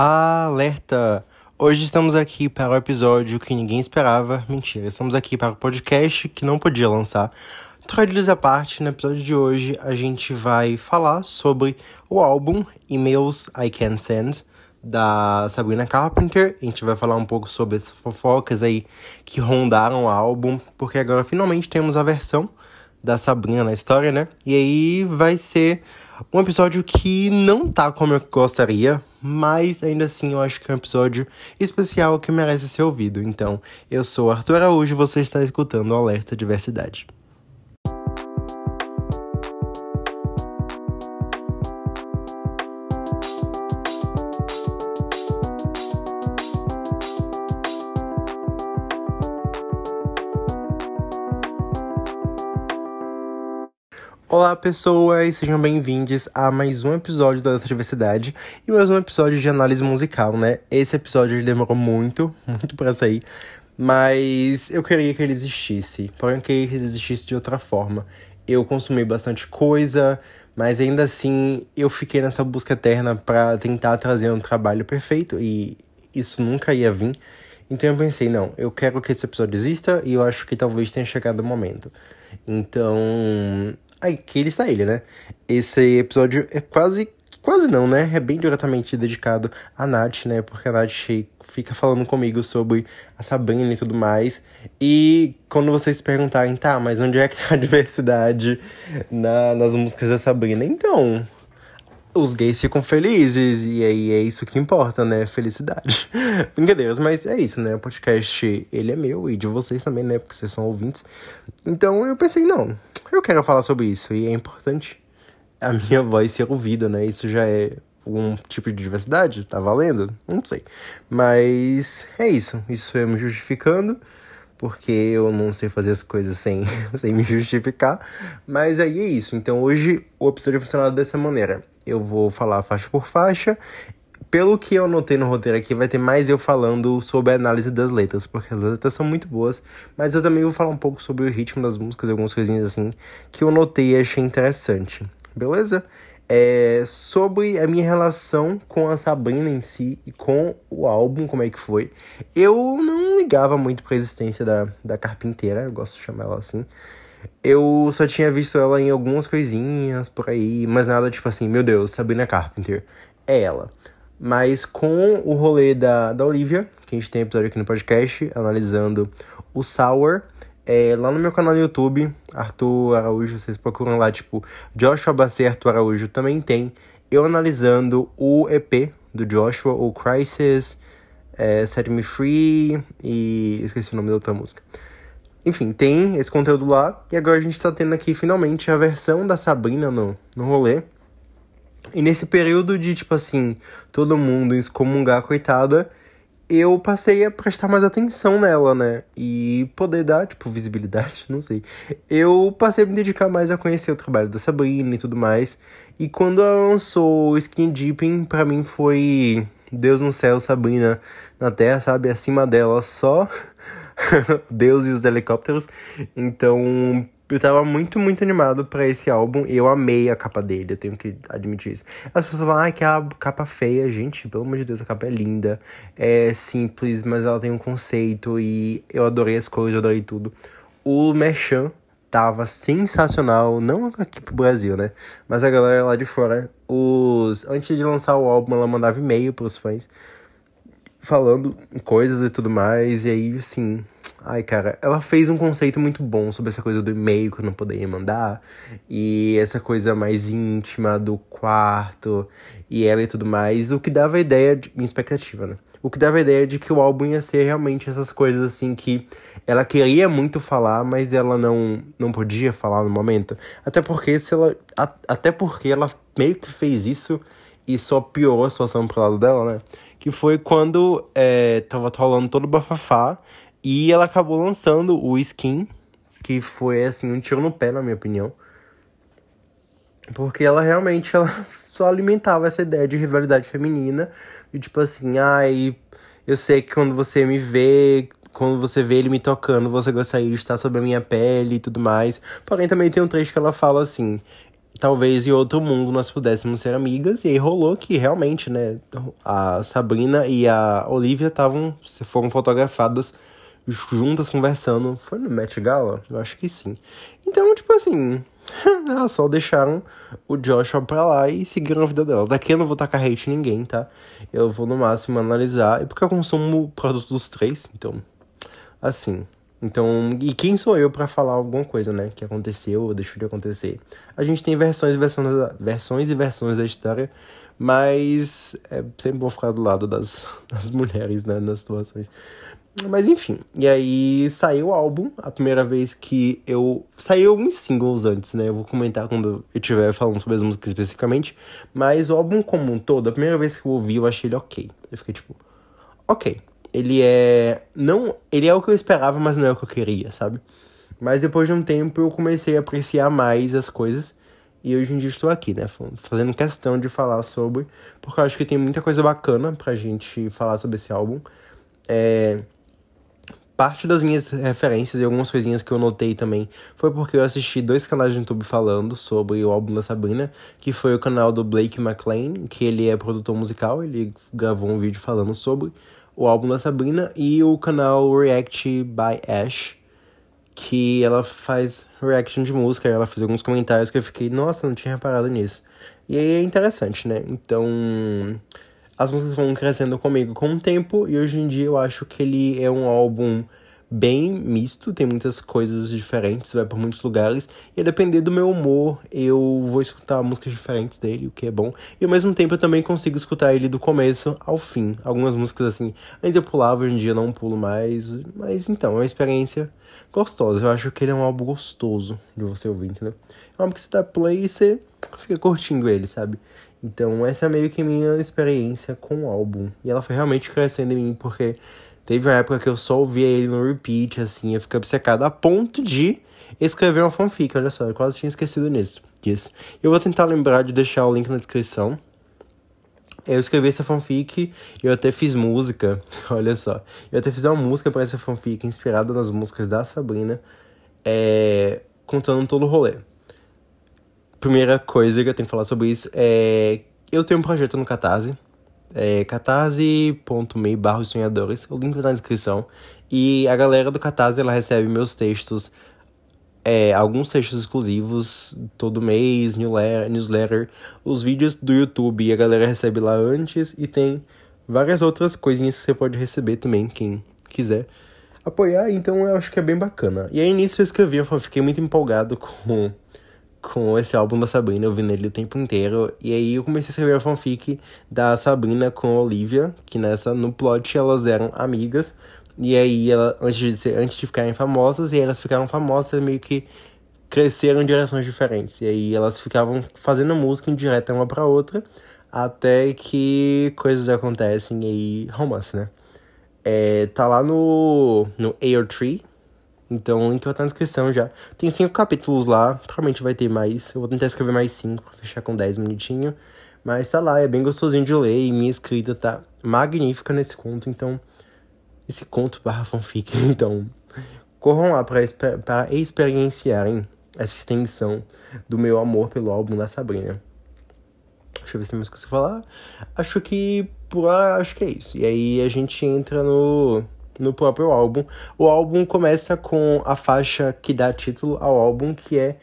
Alerta! Hoje estamos aqui para o episódio que ninguém esperava. Mentira, estamos aqui para o podcast que não podia lançar. Trocadilhos à parte, no episódio de hoje a gente vai falar sobre o álbum Emails I Can Send, da Sabrina Carpenter. A gente vai falar um pouco sobre as fofocas aí que rondaram o álbum, porque agora finalmente temos a versão da Sabrina na história, né? E aí vai ser um episódio que não tá como eu gostaria, mas ainda assim eu acho que é um episódio especial que merece ser ouvido. Então, eu sou Arthur Araújo e você está escutando o Alerta Diversidade. Olá, pessoas! Sejam bem-vindos a mais um episódio da Diversidade e mais um episódio de análise musical, né? Esse episódio demorou muito, muito para sair, mas eu queria que ele existisse, porém eu queria que ele existisse de outra forma. Eu consumi bastante coisa, mas ainda assim eu fiquei nessa busca eterna para tentar trazer um trabalho perfeito e isso nunca ia vir. Então eu pensei, não, eu quero que esse episódio exista e eu acho que talvez tenha chegado o momento. Então, aqui está ele, né? Esse episódio é quase. Quase não, né? É bem diretamente dedicado a Nath, né? Porque a Nath fica falando comigo sobre a Sabrina e tudo mais. E quando vocês perguntarem, tá, mas onde é que tá a diversidade na, nas músicas da Sabrina? Então, os gays ficam felizes, e aí é isso que importa, né? Felicidade. Brincadeiras, mas é isso, né? O podcast, ele é meu e de vocês também, né? Porque vocês são ouvintes. Então eu pensei, não, eu quero falar sobre isso e é importante a minha voz ser ouvida, né? Isso já é um tipo de diversidade, tá valendo? Não sei. Mas é isso. Isso é me justificando, porque eu não sei fazer as coisas sem, sem me justificar. Mas aí é isso. Então hoje o episódio funcionado dessa maneira. Eu vou falar faixa por faixa pelo que eu notei no roteiro aqui, vai ter mais eu falando sobre a análise das letras, porque as letras são muito boas, mas eu também vou falar um pouco sobre o ritmo das músicas, algumas coisinhas assim, que eu notei e achei interessante, beleza? É, sobre a minha relação com a Sabrina em si e com o álbum, como é que foi. Eu não ligava muito pra existência da, da carpinteira, eu gosto de chamar ela assim. Eu só tinha visto ela em algumas coisinhas por aí, mas nada tipo assim, meu Deus, Sabrina Carpenter. É ela. Mas com o rolê da, da Olivia, que a gente tem episódio aqui no podcast, analisando o Sour, é, lá no meu canal no YouTube, Arthur Araújo, vocês procuram lá, tipo, Joshua Bacê Arthur Araújo também tem. Eu analisando o EP do Joshua, o Crisis, é, Set Me Free e. esqueci o nome da outra música. Enfim, tem esse conteúdo lá. E agora a gente tá tendo aqui finalmente a versão da Sabrina no, no rolê. E nesse período de, tipo assim, todo mundo excomungar a coitada, eu passei a prestar mais atenção nela, né? E poder dar, tipo, visibilidade, não sei. Eu passei a me dedicar mais a conhecer o trabalho da Sabrina e tudo mais. E quando ela lançou Skin Deeping, pra mim foi Deus no céu, Sabrina na terra, sabe? Acima dela só Deus e os helicópteros. Então, eu tava muito, muito animado para esse álbum e eu amei a capa dele, eu tenho que admitir isso. As pessoas falam, ah, que a capa feia, gente, pelo amor de Deus, a capa é linda, é simples, mas ela tem um conceito e eu adorei as cores, eu adorei tudo. O Merchan tava sensacional, não aqui pro Brasil, né? Mas a galera lá de fora, os antes de lançar o álbum, ela mandava e-mail pros fãs falando coisas e tudo mais, e aí, assim, Ai, cara, ela fez um conceito muito bom sobre essa coisa do e-mail que eu não poderia mandar. E essa coisa mais íntima do quarto e ela e tudo mais. O que dava a ideia de. Minha expectativa, né? O que dava a ideia de que o álbum ia ser realmente essas coisas assim que ela queria muito falar, mas ela não, não podia falar no momento. Até porque se ela. A, até porque ela meio que fez isso e só piorou a situação pro lado dela, né? Que foi quando é, tava rolando todo o bafafá e ela acabou lançando o Skin, que foi assim um tiro no pé, na minha opinião. Porque ela realmente ela só alimentava essa ideia de rivalidade feminina. E tipo assim, ai, eu sei que quando você me vê, quando você vê ele me tocando, você gostaria de estar sobre a minha pele e tudo mais. Porém, também tem um trecho que ela fala assim: talvez em outro mundo nós pudéssemos ser amigas. E aí rolou que realmente, né, a Sabrina e a Olivia estavam, foram fotografadas juntas conversando. Foi no Met Gala? Eu acho que sim. Então, tipo assim, elas só deixaram o Joshua pra lá e seguiram a vida delas. Aqui eu não vou tacar hate em ninguém, tá? Eu vou no máximo analisar. E porque eu consumo produtos dos três, então. Assim. Então, e quem sou eu para falar alguma coisa, né? Que aconteceu ou deixou de acontecer. A gente tem versões e versões, versões e versões da história, mas é sempre bom ficar do lado das, das mulheres, né? Nas situações. Mas enfim, e aí saiu o álbum, a primeira vez que eu. Saiu uns singles antes, né? Eu vou comentar quando eu estiver falando sobre as músicas especificamente. Mas o álbum como um todo, a primeira vez que eu ouvi, eu achei ele ok. Eu fiquei tipo, ok ele é. Não. Ele é o que eu esperava, mas não é o que eu queria, sabe? Mas depois de um tempo eu comecei a apreciar mais as coisas. E hoje em dia estou aqui, né? Fazendo questão de falar sobre. Porque eu acho que tem muita coisa bacana pra gente falar sobre esse álbum. É. Parte das minhas referências e algumas coisinhas que eu notei também foi porque eu assisti dois canais de YouTube falando sobre o álbum da Sabrina, que foi o canal do Blake McLean, que ele é produtor musical, ele gravou um vídeo falando sobre o álbum da Sabrina e o canal React by Ash, que ela faz reaction de música, ela fez alguns comentários que eu fiquei, nossa, não tinha reparado nisso. E aí é interessante, né? Então, as músicas vão crescendo comigo com o tempo e hoje em dia eu acho que ele é um álbum bem misto, tem muitas coisas diferentes, vai por muitos lugares. E a depender do meu humor, eu vou escutar músicas diferentes dele, o que é bom. E ao mesmo tempo eu também consigo escutar ele do começo ao fim. Algumas músicas assim, antes eu pulava, hoje em dia não pulo mais. Mas então, é uma experiência gostosa. Eu acho que ele é um álbum gostoso de você ouvir, entendeu? É um álbum que você dá play e você fica curtindo ele, sabe? Então, essa é meio que minha experiência com o álbum. E ela foi realmente crescendo em mim, porque Teve uma época que eu só ouvia ele no repeat, assim, eu fiquei obcecado a ponto de escrever uma fanfic, olha só, eu quase tinha esquecido nisso, disso. Eu vou tentar lembrar de deixar o link na descrição. Eu escrevi essa fanfic, eu até fiz música, olha só. Eu até fiz uma música para essa fanfic inspirada nas músicas da Sabrina, é, contando todo o rolê. Primeira coisa que eu tenho que falar sobre isso é. Eu tenho um projeto no Catarse, é catarse.me barra sonhadores, o link tá na descrição. E a galera do Catarse, ela recebe meus textos, é, alguns textos exclusivos todo mês, newsletter, os vídeos do YouTube a galera recebe lá antes e tem várias outras coisinhas que você pode receber também, quem quiser apoiar, então eu acho que é bem bacana. E aí nisso eu escrevi, eu fiquei muito empolgado com com esse álbum da Sabrina, eu vi nele o tempo inteiro. E aí eu comecei a escrever a fanfic da Sabrina com a Olivia, que nessa, no plot, elas eram amigas. E aí, ela, antes, de ser, antes de ficarem famosas, e elas ficaram famosas meio que cresceram em direções diferentes. E aí elas ficavam fazendo música em direta uma pra outra, até que coisas acontecem e aí romance, né? É, tá lá no, no Air Tree, então o link vai estar na descrição já. Tem cinco capítulos lá, provavelmente vai ter mais. Eu vou tentar escrever mais cinco pra fechar com 10 minutinhos. Mas tá lá, é bem gostosinho de ler e minha escrita tá magnífica nesse conto, então. Esse conto barra fanfic, então. Corram lá para para experienciarem essa extensão do meu amor pelo álbum da Sabrina. Deixa eu ver se tem mais coisa falar. Acho que por acho que é isso. E aí a gente entra no no próprio álbum. O álbum começa com a faixa que dá título ao álbum, que é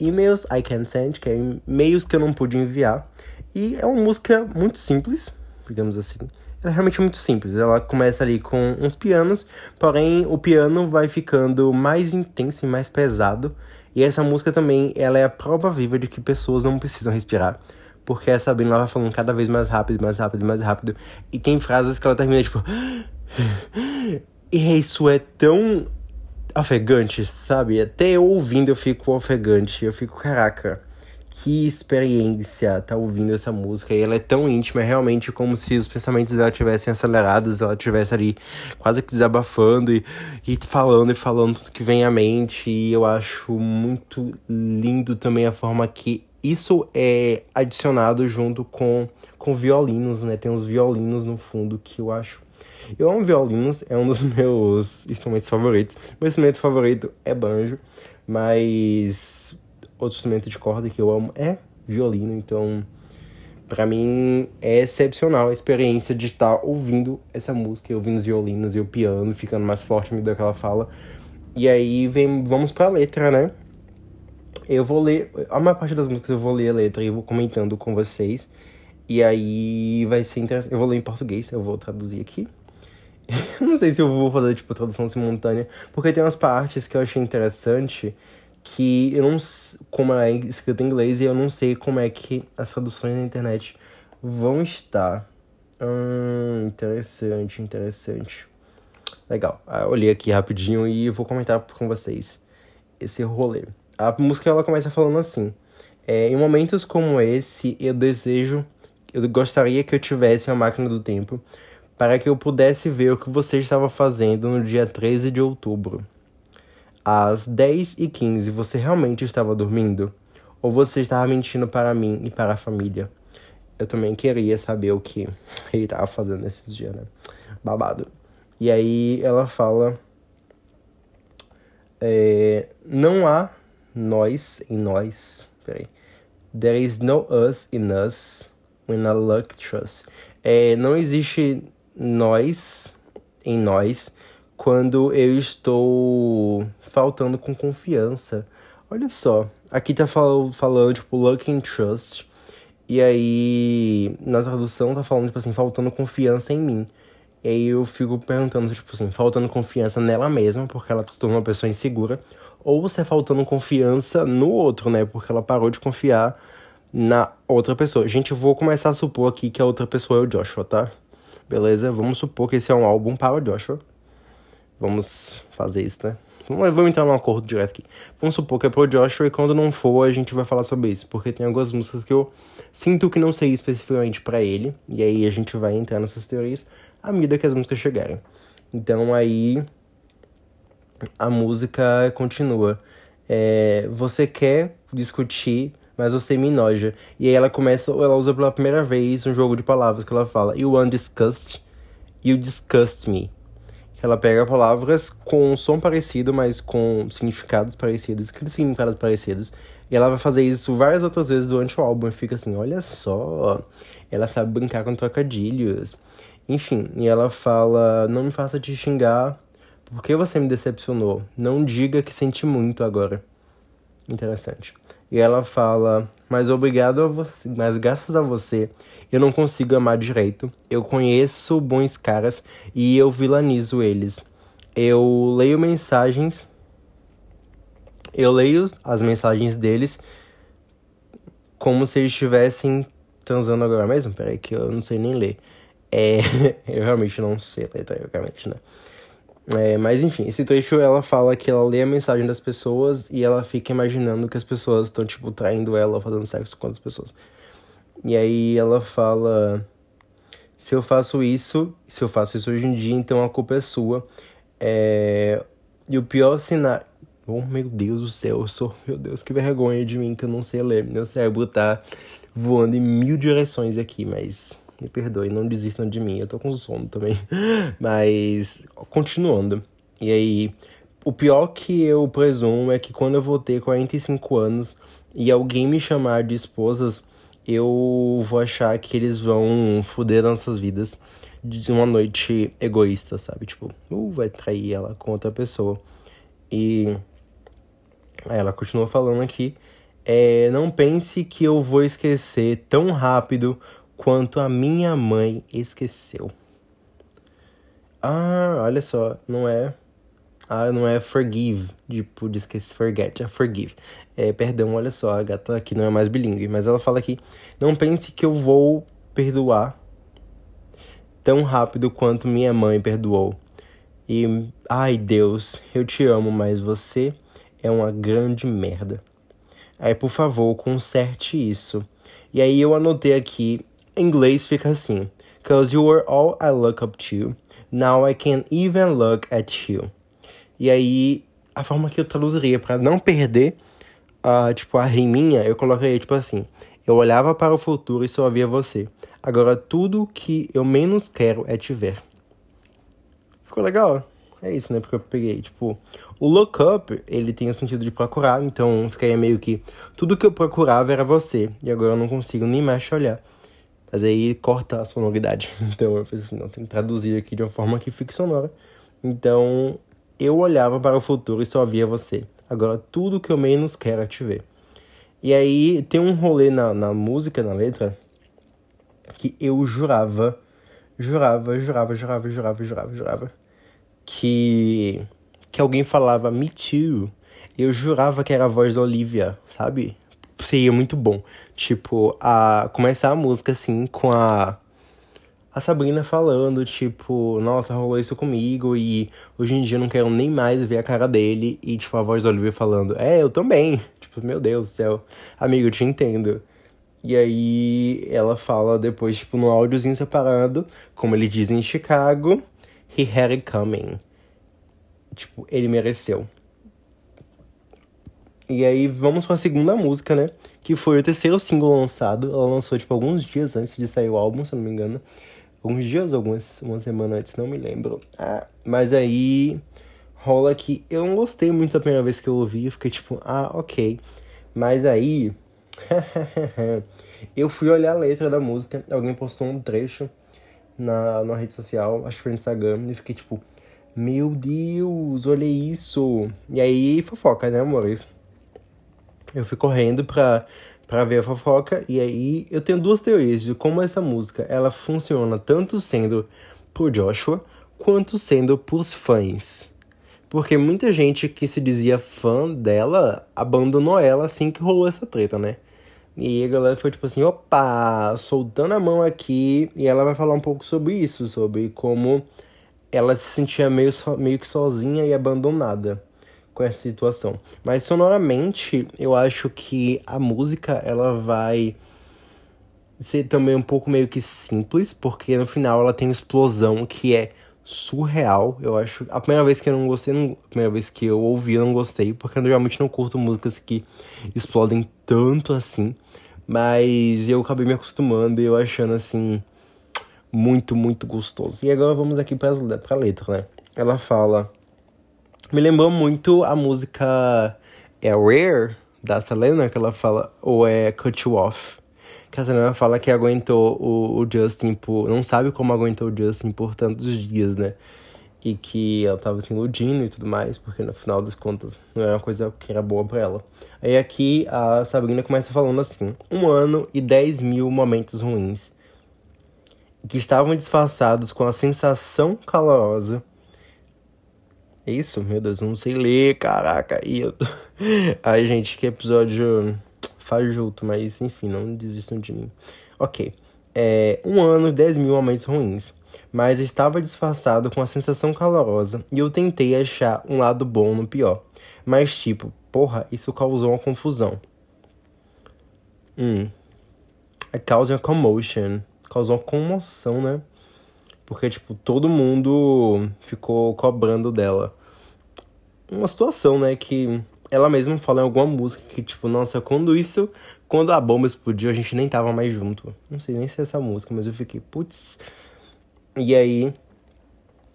Emails I Can't Send, que é e-mails que eu não pude enviar. E é uma música muito simples, digamos assim. Ela é realmente muito simples. Ela começa ali com uns pianos, porém o piano vai ficando mais intenso e mais pesado. E essa música também, ela é a prova viva de que pessoas não precisam respirar. Porque a Sabrina vai falando cada vez mais rápido, mais rápido, mais rápido. E tem frases que ela termina tipo. E isso é tão ofegante, sabe? Até eu ouvindo eu fico ofegante. Eu fico, caraca, que experiência tá ouvindo essa música. E ela é tão íntima, é realmente como se os pensamentos dela tivessem acelerados, ela tivesse ali quase que desabafando e, e falando e falando tudo que vem à mente. E eu acho muito lindo também a forma que isso é adicionado junto com, com violinos, né? Tem uns violinos no fundo que eu acho eu amo violinos, é um dos meus instrumentos favoritos. Meu instrumento favorito é banjo, mas outro instrumento de corda que eu amo é violino, então para mim é excepcional a experiência de estar tá ouvindo essa música, ouvindo os violinos e o piano ficando mais forte me dá aquela fala. E aí vem, vamos pra letra, né? Eu vou ler, a maior parte das músicas eu vou ler a letra e vou comentando com vocês. E aí vai ser interessante. Eu vou ler em português, eu vou traduzir aqui. não sei se eu vou fazer, tipo, tradução simultânea, porque tem umas partes que eu achei interessante que eu não como é escrito em inglês e eu não sei como é que as traduções na internet vão estar. Hum, interessante, interessante. Legal. Ah, eu olhei aqui rapidinho e vou comentar com vocês esse rolê. A música ela começa falando assim: é, em momentos como esse, eu desejo, eu gostaria que eu tivesse uma máquina do tempo para que eu pudesse ver o que você estava fazendo no dia 13 de outubro. Às 10 e 15 você realmente estava dormindo? Ou você estava mentindo para mim e para a família? Eu também queria saber o que ele estava fazendo nesses dias, né? Babado. E aí ela fala. É, não há nós em nós. Peraí. There is no us in us when I look trust. É, não existe nós em nós quando eu estou faltando com confiança. Olha só, aqui tá fal falando, tipo, luck and trust. E aí, na tradução, tá falando, tipo assim, faltando confiança em mim. E aí eu fico perguntando, tipo assim, faltando confiança nela mesma, porque ela se tornou uma pessoa insegura. Ou se é faltando confiança no outro, né? Porque ela parou de confiar na outra pessoa. Gente, eu vou começar a supor aqui que a outra pessoa é o Joshua, tá? Beleza? Vamos supor que esse é um álbum para o Joshua. Vamos fazer isso, né? Vamos entrar num acordo direto aqui. Vamos supor que é pro Joshua e quando não for, a gente vai falar sobre isso. Porque tem algumas músicas que eu sinto que não sei especificamente para ele. E aí a gente vai entrar nessas teorias à medida que as músicas chegarem. Então aí a música continua. É, você quer discutir, mas você me noja. E aí ela começa, ela usa pela primeira vez um jogo de palavras que ela fala: You undiscussed, you disgust me ela pega palavras com som parecido, mas com significados parecidos, significados parecidos. E ela vai fazer isso várias outras vezes durante o álbum. E fica assim, olha só, ela sabe brincar com trocadilhos. Enfim, e ela fala, não me faça te xingar, porque você me decepcionou. Não diga que senti muito agora. Interessante. E ela fala, mas obrigado a você, mas graças a você, eu não consigo amar direito. Eu conheço bons caras e eu vilanizo eles. Eu leio mensagens. Eu leio as mensagens deles como se eles estivessem transando agora mesmo. Peraí, que eu não sei nem ler. É, eu realmente não sei ler, né? É, mas enfim, esse trecho ela fala que ela lê a mensagem das pessoas e ela fica imaginando que as pessoas estão, tipo, traindo ela fazendo sexo com as pessoas. E aí ela fala: se eu faço isso, se eu faço isso hoje em dia, então a culpa é sua. É... E o pior cenário. Oh, meu Deus do céu, eu sou. Meu Deus, que vergonha de mim que eu não sei ler. Meu cérebro tá voando em mil direções aqui, mas me perdoe, não desistam de mim. Eu tô com sono também. Mas, continuando. E aí, o pior que eu presumo é que quando eu vou ter 45 anos e alguém me chamar de esposas, eu vou achar que eles vão foder nossas vidas de uma noite egoísta, sabe? Tipo, uh, vai trair ela com outra pessoa. E aí ela continua falando aqui. É, não pense que eu vou esquecer tão rápido quanto a minha mãe esqueceu. Ah, olha só, não é. Ah, não é forgive, tipo, de esquecer, forget, é forgive. É, perdão, olha só, a gata aqui não é mais bilíngue, mas ela fala aqui: não pense que eu vou perdoar tão rápido quanto minha mãe perdoou. E, ai Deus, eu te amo, mas você é uma grande merda. Aí, por favor, conserte isso. E aí eu anotei aqui, em inglês fica assim: Cause you were all I look up to, now I can't even look at you. E aí, a forma que eu traduziria para não perder a, tipo, a riminha, eu colocaria tipo assim: Eu olhava para o futuro e só via você. Agora tudo que eu menos quero é te ver. Ficou legal? é isso, né? Porque eu peguei, tipo, o look up, ele tem o sentido de procurar, então ficaria meio que tudo que eu procurava era você, e agora eu não consigo nem mais te olhar. Mas aí corta a sonoridade. Então eu pensei assim, não, tem que traduzir aqui de uma forma que fique sonora. Então eu olhava para o futuro e só via você. Agora tudo que eu menos quero é te ver. E aí tem um rolê na, na música, na letra, que eu jurava, jurava, jurava, jurava, jurava, jurava, jurava, que, que alguém falava Me Too. Eu jurava que era a voz da Olivia, sabe? Seria muito bom. Tipo, a começar a música assim com a a Sabrina falando, tipo, nossa, rolou isso comigo e hoje em dia eu não quero nem mais ver a cara dele. E, tipo, a voz do Olivia falando, é, eu também. Tipo, meu Deus do céu, amigo, eu te entendo. E aí ela fala depois, tipo, no áudiozinho separado, como ele diz em Chicago, he had it coming. Tipo, ele mereceu. E aí vamos para a segunda música, né? Que foi o terceiro single lançado. Ela lançou, tipo, alguns dias antes de sair o álbum, se eu não me engano alguns dias, algumas uma semana antes, não me lembro. Ah, mas aí rola que eu não gostei muito da primeira vez que eu ouvi, eu fiquei tipo, ah, ok. Mas aí eu fui olhar a letra da música, alguém postou um trecho na, na rede social, acho que foi no Instagram, e fiquei tipo, meu Deus, olha isso. E aí fofoca, né, amores? Eu fui correndo pra para ver a fofoca. E aí eu tenho duas teorias de como essa música ela funciona tanto sendo por Joshua quanto sendo pros fãs. Porque muita gente que se dizia fã dela abandonou ela assim que rolou essa treta, né? E a galera foi tipo assim, opa, soltando a mão aqui. E ela vai falar um pouco sobre isso, sobre como ela se sentia meio, so, meio que sozinha e abandonada com essa situação. Mas sonoramente, eu acho que a música ela vai ser também um pouco meio que simples, porque no final ela tem uma explosão que é surreal. Eu acho. A primeira vez que eu não gostei, não, a primeira vez que eu ouvi, eu não gostei, porque eu realmente não curto músicas que explodem tanto assim. Mas eu acabei me acostumando e eu achando assim muito, muito gostoso. E agora vamos aqui para a letra, né? Ela fala me lembrou muito a música é Rare, da Selena, que ela fala, ou é Cut You Off. Que a Selena fala que aguentou o, o Justin por. Não sabe como aguentou o Justin por tantos dias, né? E que ela tava se iludindo e tudo mais, porque no final das contas não era uma coisa que era boa pra ela. Aí aqui a Sabrina começa falando assim: um ano e 10 mil momentos ruins que estavam disfarçados com a sensação calorosa é isso? Meu Deus, eu não sei ler, caraca. E eu... Ai, gente, que episódio fajuto, mas enfim, não desistam de mim. Ok. É, um ano, 10 mil momentos ruins. Mas estava disfarçado com a sensação calorosa e eu tentei achar um lado bom no pior. Mas, tipo, porra, isso causou uma confusão. Hum. Causa uma commotion. Causou uma comoção, né? Porque, tipo, todo mundo ficou cobrando dela. Uma situação, né, que ela mesma fala em alguma música que, tipo, nossa, quando isso. Quando a bomba explodiu, a gente nem tava mais junto. Não sei nem se é essa música, mas eu fiquei, putz. E aí.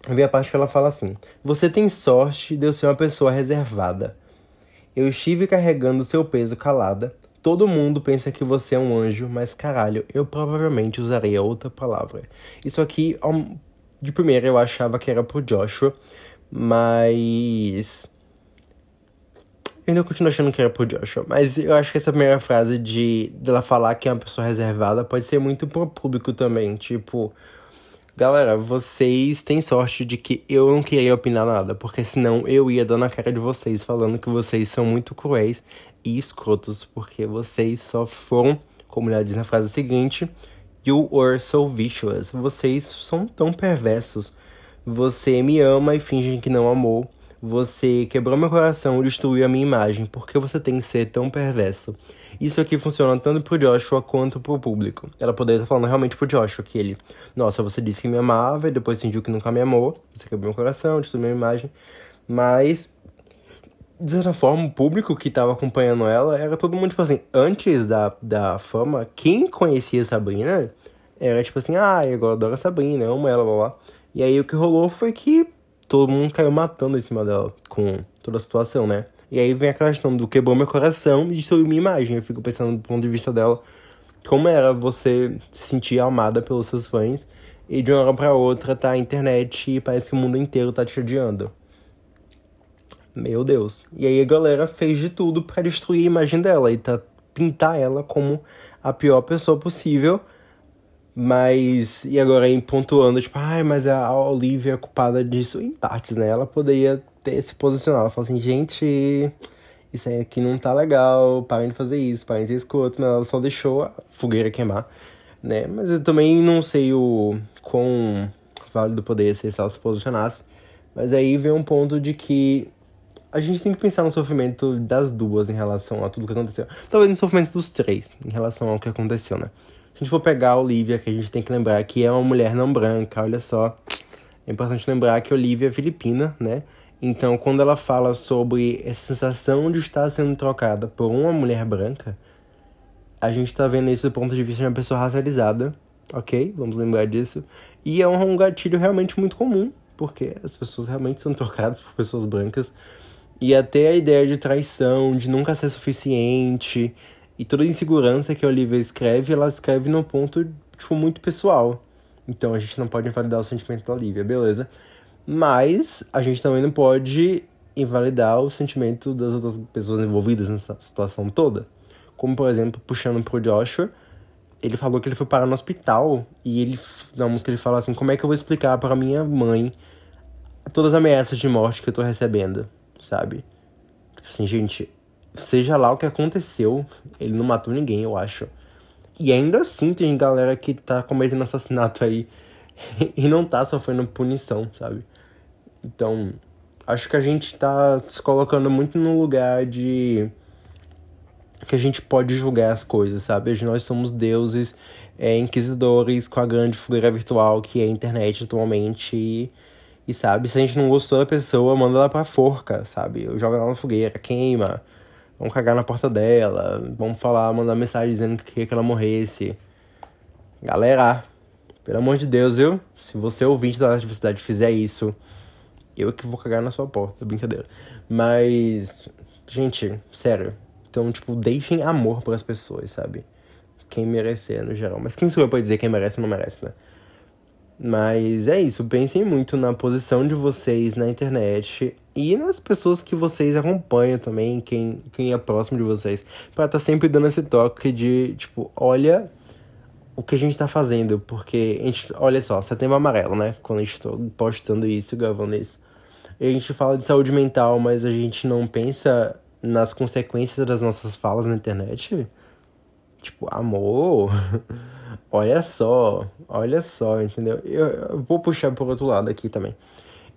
Vem a parte que ela fala assim: Você tem sorte de eu ser uma pessoa reservada. Eu estive carregando seu peso calada. Todo mundo pensa que você é um anjo, mas caralho, eu provavelmente usaria outra palavra. Isso aqui, de primeira, eu achava que era pro Joshua, mas. Eu ainda continuo achando que era pro Joshua. Mas eu acho que essa primeira frase de dela falar que é uma pessoa reservada pode ser muito pro público também. Tipo, galera, vocês têm sorte de que eu não queria opinar nada, porque senão eu ia dando a cara de vocês falando que vocês são muito cruéis e escrotos, porque vocês só foram, como ela diz na frase seguinte, You were so vicious. Vocês são tão perversos. Você me ama e finge que não amou. Você quebrou meu coração e destruiu a minha imagem. Por que você tem que ser tão perverso? Isso aqui funciona tanto pro Joshua quanto pro público. Ela poderia estar falando realmente pro Joshua que ele, nossa, você disse que me amava e depois fingiu que nunca me amou. Você quebrou meu coração, destruiu minha imagem. Mas de certa forma, o público que tava acompanhando ela era todo mundo, tipo assim, antes da, da fama, quem conhecia Sabrina era tipo assim, ah, eu adoro a Sabrina, eu amo ela, blá blá. E aí o que rolou foi que todo mundo caiu matando em cima dela com toda a situação, né? E aí vem aquela questão do quebrou meu coração e destruiu minha imagem. Eu fico pensando do ponto de vista dela, como era você se sentir amada pelos seus fãs e de uma hora pra outra tá a internet e parece que o mundo inteiro tá te odiando. Meu Deus. E aí a galera fez de tudo para destruir a imagem dela e tá, pintar ela como a pior pessoa possível. Mas, e agora aí pontuando, tipo, ai, mas a Olivia é culpada disso em partes, né? Ela poderia ter se posicionado. Ela falou assim, gente, isso aqui não tá legal, parem de fazer isso, parem de escuto. Mas ela só deixou a fogueira queimar, né? Mas eu também não sei o quão válido poderia ser se ela se posicionasse. Mas aí vem um ponto de que a gente tem que pensar no sofrimento das duas em relação a tudo que aconteceu. Talvez no sofrimento dos três, em relação ao que aconteceu, né? Se a gente for pegar a Olivia, que a gente tem que lembrar que é uma mulher não branca, olha só. É importante lembrar que Olivia é filipina, né? Então, quando ela fala sobre essa sensação de estar sendo trocada por uma mulher branca, a gente tá vendo isso do ponto de vista de uma pessoa racializada, ok? Vamos lembrar disso. E é um gatilho realmente muito comum, porque as pessoas realmente são trocadas por pessoas brancas. E até a ideia de traição, de nunca ser suficiente, e toda a insegurança que a Olivia escreve, ela escreve num ponto, tipo, muito pessoal. Então a gente não pode invalidar o sentimento da Olivia, beleza? Mas a gente também não pode invalidar o sentimento das outras pessoas envolvidas nessa situação toda. Como, por exemplo, puxando pro Joshua, ele falou que ele foi parar no hospital e ele, na música ele fala assim: Como é que eu vou explicar para minha mãe todas as ameaças de morte que eu tô recebendo? Sabe? Tipo assim, gente, seja lá o que aconteceu, ele não matou ninguém, eu acho. E ainda assim tem galera que tá cometendo assassinato aí e não tá sofrendo punição, sabe? Então, acho que a gente tá se colocando muito no lugar de que a gente pode julgar as coisas, sabe? Nós somos deuses, é, inquisidores com a grande fogueira virtual que é a internet atualmente e e sabe, se a gente não gostou da pessoa, manda ela pra forca, sabe? Joga ela na fogueira, queima. Vamos cagar na porta dela. Vamos falar, mandar mensagem dizendo que queria que ela morresse. Galera, pelo amor de Deus, viu? Se você ouvinte da universidade fizer isso, eu que vou cagar na sua porta, brincadeira. Mas, gente, sério. Então, tipo, deixem amor para as pessoas, sabe? Quem merecer, no geral. Mas quem sou eu pra dizer quem merece ou não merece, né? Mas é isso, pensem muito na posição de vocês na internet e nas pessoas que vocês acompanham também, quem, quem é próximo de vocês, para estar tá sempre dando esse toque de, tipo, olha o que a gente tá fazendo, porque a gente, olha só, setembro amarelo, né? Quando a gente tá postando isso, gravando isso. A gente fala de saúde mental, mas a gente não pensa nas consequências das nossas falas na internet. Tipo, amor. Olha só, olha só, entendeu? Eu, eu, vou puxar por outro lado aqui também.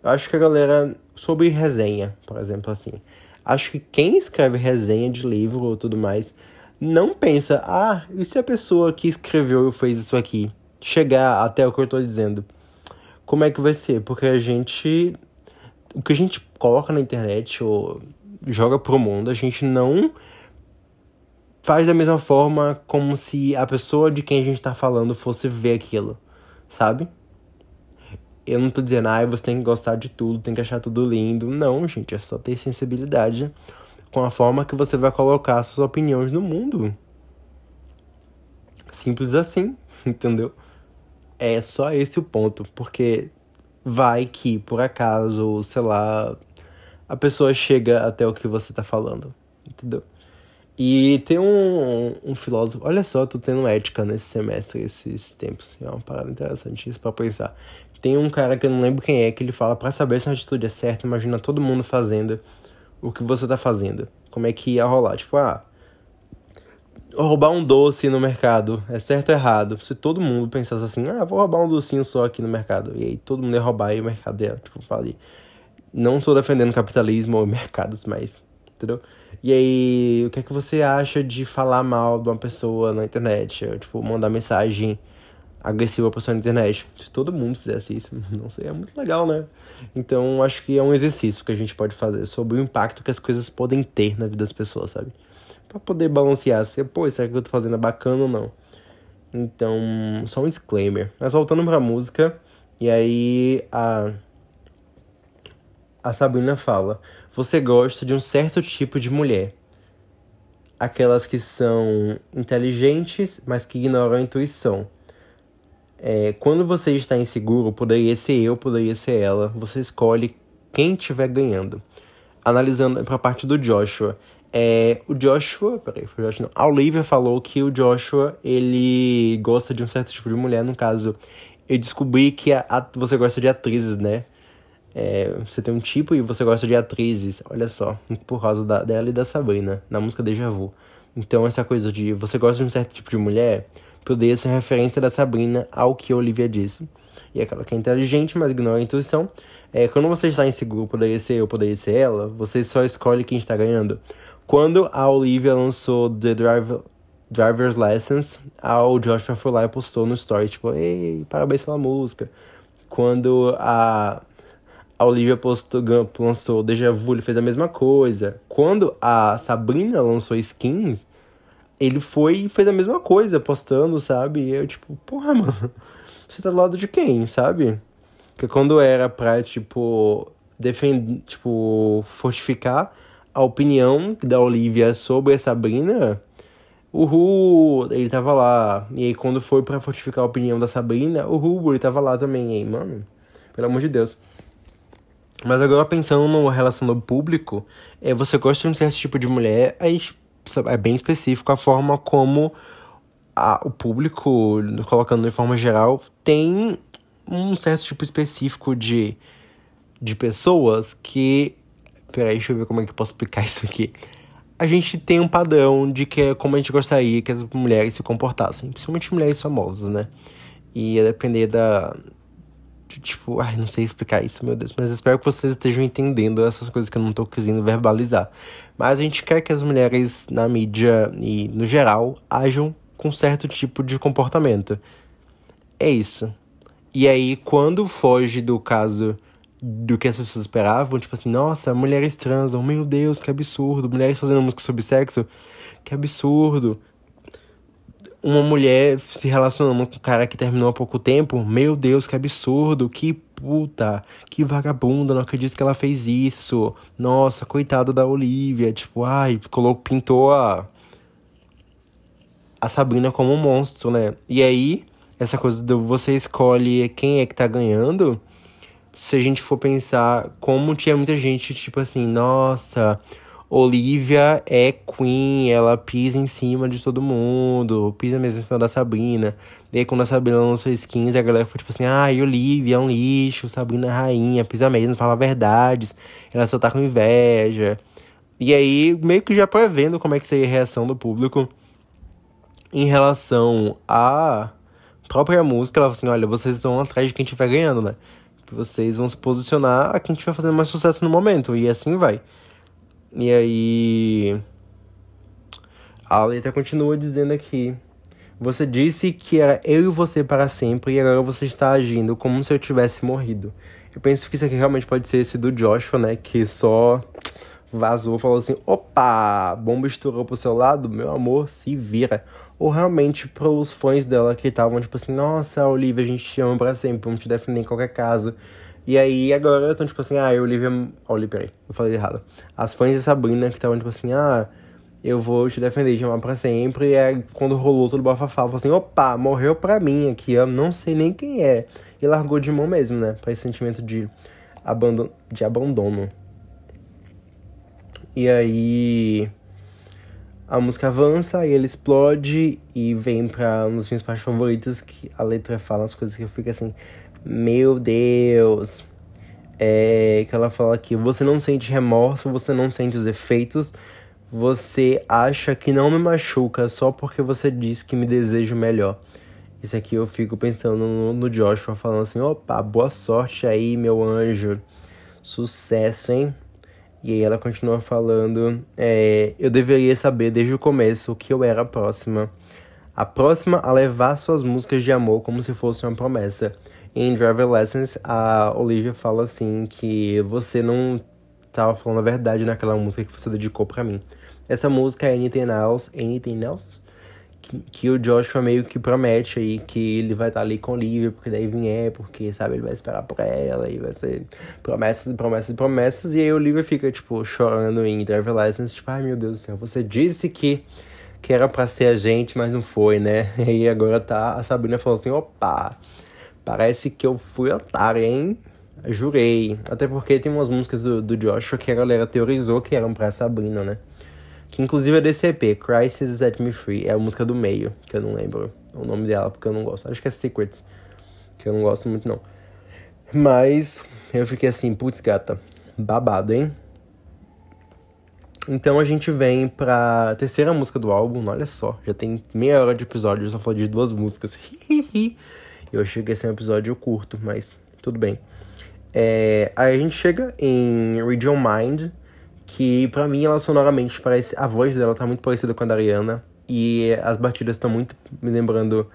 Eu acho que a galera, sobre resenha, por exemplo, assim. Acho que quem escreve resenha de livro ou tudo mais, não pensa, ah, e se a pessoa que escreveu e fez isso aqui chegar até o que eu tô dizendo? Como é que vai ser? Porque a gente. O que a gente coloca na internet ou joga pro mundo, a gente não faz da mesma forma como se a pessoa de quem a gente tá falando fosse ver aquilo, sabe? Eu não tô dizendo, ah, você tem que gostar de tudo, tem que achar tudo lindo. Não, gente, é só ter sensibilidade com a forma que você vai colocar suas opiniões no mundo. Simples assim, entendeu? É só esse o ponto, porque vai que, por acaso, sei lá, a pessoa chega até o que você tá falando, entendeu? E tem um, um filósofo, olha só, tô tendo ética nesse semestre, esses tempos. É uma parada interessante isso pra pensar. Tem um cara que eu não lembro quem é, que ele fala, para saber se a atitude é certa, imagina todo mundo fazendo o que você tá fazendo. Como é que ia rolar? Tipo, ah, roubar um doce no mercado é certo ou errado? Se todo mundo pensasse assim, ah, vou roubar um docinho só aqui no mercado. E aí todo mundo ia roubar e o mercado ia, tipo, falei. Não tô defendendo capitalismo ou mercados, mas, entendeu? E aí, o que é que você acha de falar mal de uma pessoa na internet? tipo, mandar mensagem agressiva pra pessoa na internet. Se todo mundo fizesse isso, não seria muito legal, né? Então, acho que é um exercício que a gente pode fazer sobre o impacto que as coisas podem ter na vida das pessoas, sabe? Pra poder balancear se, pô, será que eu tô fazendo é bacana ou não? Então, só um disclaimer. Mas voltando pra música, e aí a a Sabrina fala: Você gosta de um certo tipo de mulher. Aquelas que são inteligentes, mas que ignoram a intuição. É, quando você está inseguro, poderia ser eu, poderia ser ela. Você escolhe quem estiver ganhando. Analisando para a parte do Joshua. É, o Joshua, peraí, foi o Joshua não. A Olivia falou que o Joshua, ele gosta de um certo tipo de mulher, no caso, eu descobri que a, a, você gosta de atrizes, né? É, você tem um tipo e você gosta de atrizes, olha só, por causa da, dela e da Sabrina, na música Deja Vu. Então, essa coisa de você gosta de um certo tipo de mulher, poderia ser referência da Sabrina ao que a Olivia disse. E aquela que é inteligente, mas ignora a intuição. É, quando você está inseguro, poderia ser eu, poderia ser ela, você só escolhe quem está ganhando. Quando a Olivia lançou The Driver, Driver's Lessons, o Joshua foi lá e postou no story, tipo, ei, parabéns pela música. Quando a, a Olivia postou, lançou Deja Vu, ele fez a mesma coisa. Quando a Sabrina lançou Skins, ele foi e fez a mesma coisa, postando, sabe? E eu, tipo, porra, mano, você tá do lado de quem, sabe? Porque quando era pra, tipo, defender, tipo, fortificar a opinião da Olivia sobre a Sabrina, o Ru, ele tava lá. E aí, quando foi para fortificar a opinião da Sabrina, o Ru, ele tava lá também. E aí, mano, pelo amor de Deus. Mas agora, pensando na relação do público, é, você gosta de um certo tipo de mulher, aí é bem específico a forma como a, o público, colocando de forma geral, tem um certo tipo específico de, de pessoas que. Peraí, deixa eu ver como é que eu posso explicar isso aqui a gente tem um padrão de que é como a gente gostaria que as mulheres se comportassem, principalmente mulheres famosas, né? E ia depender da. Tipo, ai, não sei explicar isso, meu Deus, mas espero que vocês estejam entendendo essas coisas que eu não tô conseguindo verbalizar. Mas a gente quer que as mulheres na mídia e no geral ajam com certo tipo de comportamento. É isso. E aí, quando foge do caso do que as pessoas esperavam, tipo assim, nossa, mulheres transam, meu Deus, que absurdo, mulheres fazendo música sobre sexo, que absurdo. Uma mulher se relacionando com um cara que terminou há pouco tempo, meu Deus, que absurdo, que puta, que vagabunda, não acredito que ela fez isso. Nossa, coitada da Olivia, tipo, ai, colocou, pintou a a Sabrina como um monstro, né? E aí, essa coisa do você escolhe quem é que tá ganhando, se a gente for pensar como tinha muita gente, tipo assim, nossa, Olivia é queen, ela pisa em cima de todo mundo, pisa mesmo em cima da Sabrina. E aí quando a Sabrina lançou skins, a galera foi tipo assim, ai, Olivia é um lixo, Sabrina é rainha, pisa mesmo, fala verdades, ela só tá com inveja. E aí, meio que já prevendo como é que seria a reação do público em relação à própria música, ela falou assim, olha, vocês estão atrás de quem estiver ganhando, né? vocês vão se posicionar a quem estiver fazendo mais sucesso no momento. E assim vai. E aí. A letra continua dizendo aqui. Você disse que era eu e você para sempre e agora você está agindo como se eu tivesse morrido. Eu penso que isso aqui realmente pode ser esse do Joshua, né? Que só vazou, falou assim: opa, bomba estourou pro seu lado, meu amor, se vira ou realmente pros fãs dela que estavam tipo assim, nossa, Olivia, a gente te ama pra sempre, vamos te defender em qualquer caso. E aí agora estão tipo assim, ah, Olivia. Olivia, peraí, eu falei errado. As fãs de Sabrina que estavam tipo assim, ah, eu vou te defender, te amar pra sempre. E aí quando rolou todo o bafafá, falou assim, opa, morreu pra mim aqui, eu não sei nem quem é. E largou de mão mesmo, né? Pra esse sentimento de, abandono, de abandono. E aí a música avança e ele explode e vem pra uma das minhas partes favoritas, que a letra fala as coisas que eu fico assim, meu Deus. É que ela fala que você não sente remorso, você não sente os efeitos, você acha que não me machuca só porque você diz que me deseja melhor. Isso aqui eu fico pensando no, no Joshua falando assim, opa, boa sorte aí, meu anjo. Sucesso, hein? E aí ela continua falando: é, Eu deveria saber desde o começo que eu era a próxima. A próxima a levar suas músicas de amor como se fosse uma promessa. Em Driver Lessons, a Olivia fala assim que você não estava falando a verdade naquela música que você dedicou para mim. Essa música é Anything Else, Anything Else, que, que o Joshua meio que promete aí que ele vai estar tá ali com Olivia, porque daí vier, porque, sabe, ele vai esperar por ela e vai ser promessas, promessas, promessas. E aí Olivia fica, tipo, chorando em Driver License, tipo, ai meu Deus do céu, você disse que que era pra ser a gente, mas não foi, né? E agora tá, a Sabrina falou assim, opa, parece que eu fui otária, hein? Jurei. Até porque tem umas músicas do, do Joshua que a galera teorizou que eram pra Sabrina, né? Que inclusive é desse EP, Crisis Set Me Free. É a música do meio, que eu não lembro o nome dela, porque eu não gosto. Acho que é Secrets, que eu não gosto muito não. Mas eu fiquei assim, putz, gata, babado, hein? Então a gente vem pra terceira música do álbum, olha só, já tem meia hora de episódio, eu só falei de duas músicas. eu achei que esse é um episódio curto, mas tudo bem. É, aí a gente chega em Your Mind, que para mim ela sonoramente parece. A voz dela tá muito parecida com a da Ariana. E as batidas estão muito me lembrando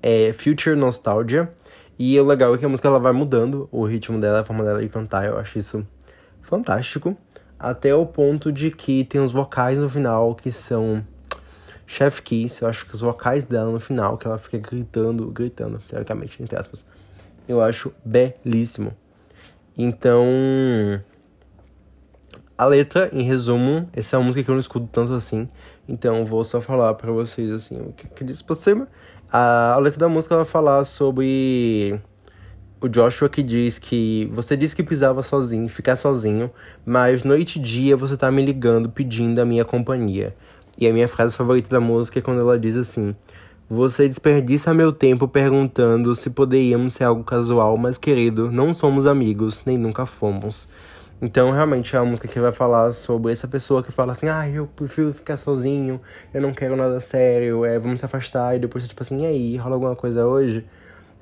é, Future Nostalgia. E o legal é que a música ela vai mudando o ritmo dela, a forma dela de cantar. Eu acho isso fantástico. Até o ponto de que tem os vocais no final que são Chef Kiss. Eu acho que os vocais dela no final, que ela fica gritando, gritando, teoricamente, entre aspas. Eu acho belíssimo. Então, a letra, em resumo, essa é uma música que eu não escuto tanto assim. Então, vou só falar para vocês assim o que, que diz por cima. A, a letra da música vai falar sobre o Joshua que diz que você disse que pisava sozinho, ficar sozinho, mas noite e dia você tá me ligando pedindo a minha companhia. E a minha frase favorita da música é quando ela diz assim: você desperdiça meu tempo perguntando se poderíamos ser algo casual, mas querido, não somos amigos, nem nunca fomos. Então, realmente, é a música que vai falar sobre essa pessoa que fala assim: ah, eu prefiro ficar sozinho, eu não quero nada sério, é, vamos se afastar. E depois, tipo assim, e aí, rola alguma coisa hoje?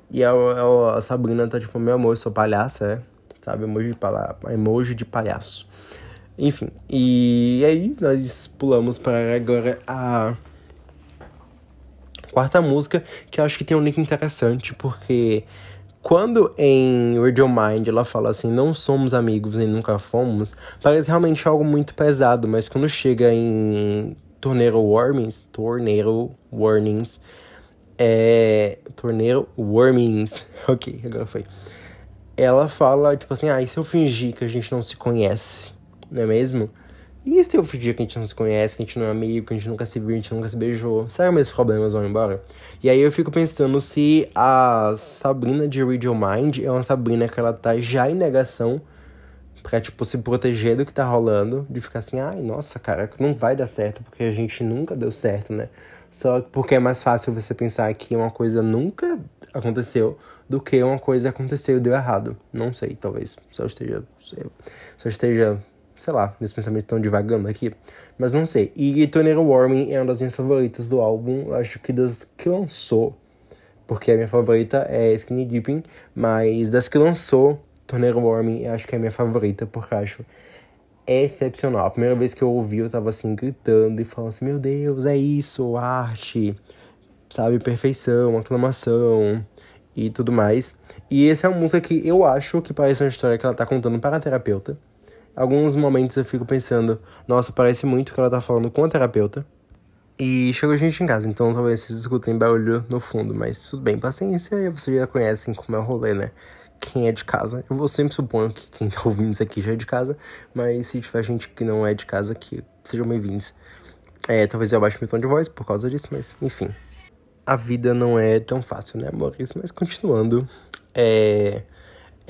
E a, a, a Sabrina tá tipo: meu amor, eu sou palhaça, é? Sabe? Emoji de, palha emoji de palhaço. Enfim, e aí nós pulamos para agora a quarta música, que eu acho que tem um link interessante, porque quando em Radio Mind ela fala assim, não somos amigos nem nunca fomos, parece realmente algo muito pesado, mas quando chega em Torneiro Warnings, Torneiro Warnings, é. Torneiro Warnings, ok, agora foi. Ela fala, tipo assim, ah, e se eu fingir que a gente não se conhece, não é mesmo? E se eu fingir que a gente não se conhece, que a gente não é amigo, que a gente nunca se viu, a gente nunca se beijou? Será que meus problemas vão embora? E aí eu fico pensando se a Sabrina de Read Your Mind é uma Sabrina que ela tá já em negação pra, tipo, se proteger do que tá rolando, de ficar assim, ai, nossa, cara, não vai dar certo, porque a gente nunca deu certo, né? Só porque é mais fácil você pensar que uma coisa nunca aconteceu do que uma coisa aconteceu e deu errado. Não sei, talvez. Só esteja. Só esteja sei lá, meus pensamentos estão divagando aqui, mas não sei. E Tornado Warming é uma das minhas favoritas do álbum, acho que das que lançou, porque a minha favorita é Skinny Dipping, mas das que lançou, Tornado Warming acho que é a minha favorita, porque acho excepcional. A primeira vez que eu ouvi, eu tava assim, gritando e falando assim, meu Deus, é isso, arte, sabe, perfeição, aclamação e tudo mais. E essa é uma música que eu acho que parece uma história que ela tá contando para a terapeuta alguns momentos eu fico pensando, nossa, parece muito que ela tá falando com a terapeuta. E chegou gente em casa, então talvez vocês escutem barulho no fundo, mas tudo bem, paciência, vocês já conhecem como é o rolê, né? Quem é de casa, eu sempre suponho que quem tá ouvindo isso aqui já é de casa, mas se tiver gente que não é de casa, que sejam bem-vindos. É, talvez eu abaixe meu tom de voz por causa disso, mas enfim. A vida não é tão fácil, né, amores? Mas continuando, é.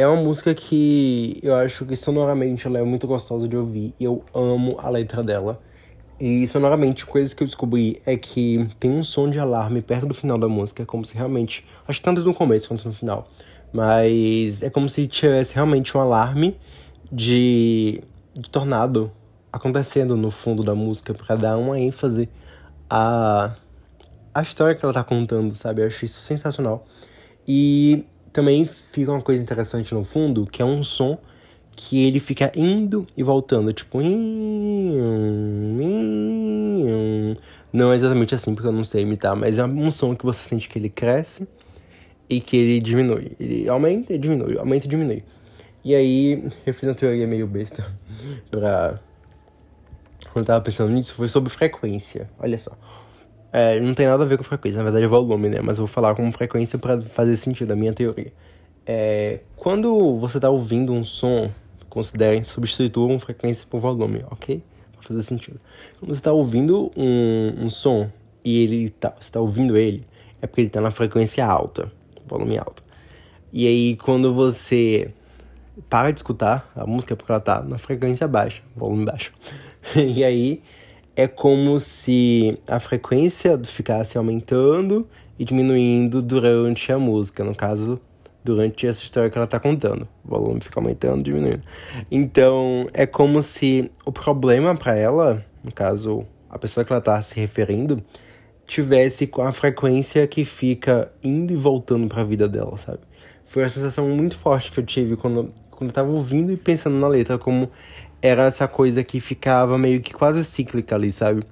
É uma música que eu acho que sonoramente ela é muito gostosa de ouvir e eu amo a letra dela. E sonoramente, coisas que eu descobri é que tem um som de alarme perto do final da música, como se realmente. Acho que tanto no começo quanto no final. Mas é como se tivesse realmente um alarme de, de tornado acontecendo no fundo da música para dar uma ênfase à, à história que ela tá contando, sabe? Eu acho isso sensacional. E também fica uma coisa interessante no fundo, que é um som que ele fica indo e voltando, tipo. Não é exatamente assim, porque eu não sei imitar, mas é um som que você sente que ele cresce e que ele diminui. Ele aumenta e diminui, aumenta e diminui. E aí, eu fiz uma teoria meio besta pra. Quando eu tava pensando nisso, foi sobre frequência. Olha só. É, não tem nada a ver com frequência, na verdade é volume, né? Mas eu vou falar como frequência para fazer sentido, a minha teoria. É, quando você tá ouvindo um som, considerem, substituam frequência por volume, ok? Pra fazer sentido. Quando você tá ouvindo um, um som e ele tá, você tá ouvindo ele, é porque ele tá na frequência alta, volume alto. E aí, quando você para de escutar a música, é porque ela tá na frequência baixa, volume baixo. e aí, é como se a frequência ficasse aumentando e diminuindo durante a música, no caso, durante essa história que ela está contando. O volume fica aumentando, diminuindo. Então, é como se o problema para ela, no caso, a pessoa que ela está se referindo, tivesse com a frequência que fica indo e voltando para a vida dela, sabe? Foi uma sensação muito forte que eu tive quando, quando eu tava ouvindo e pensando na letra, como era essa coisa que ficava meio que quase cíclica ali, sabe?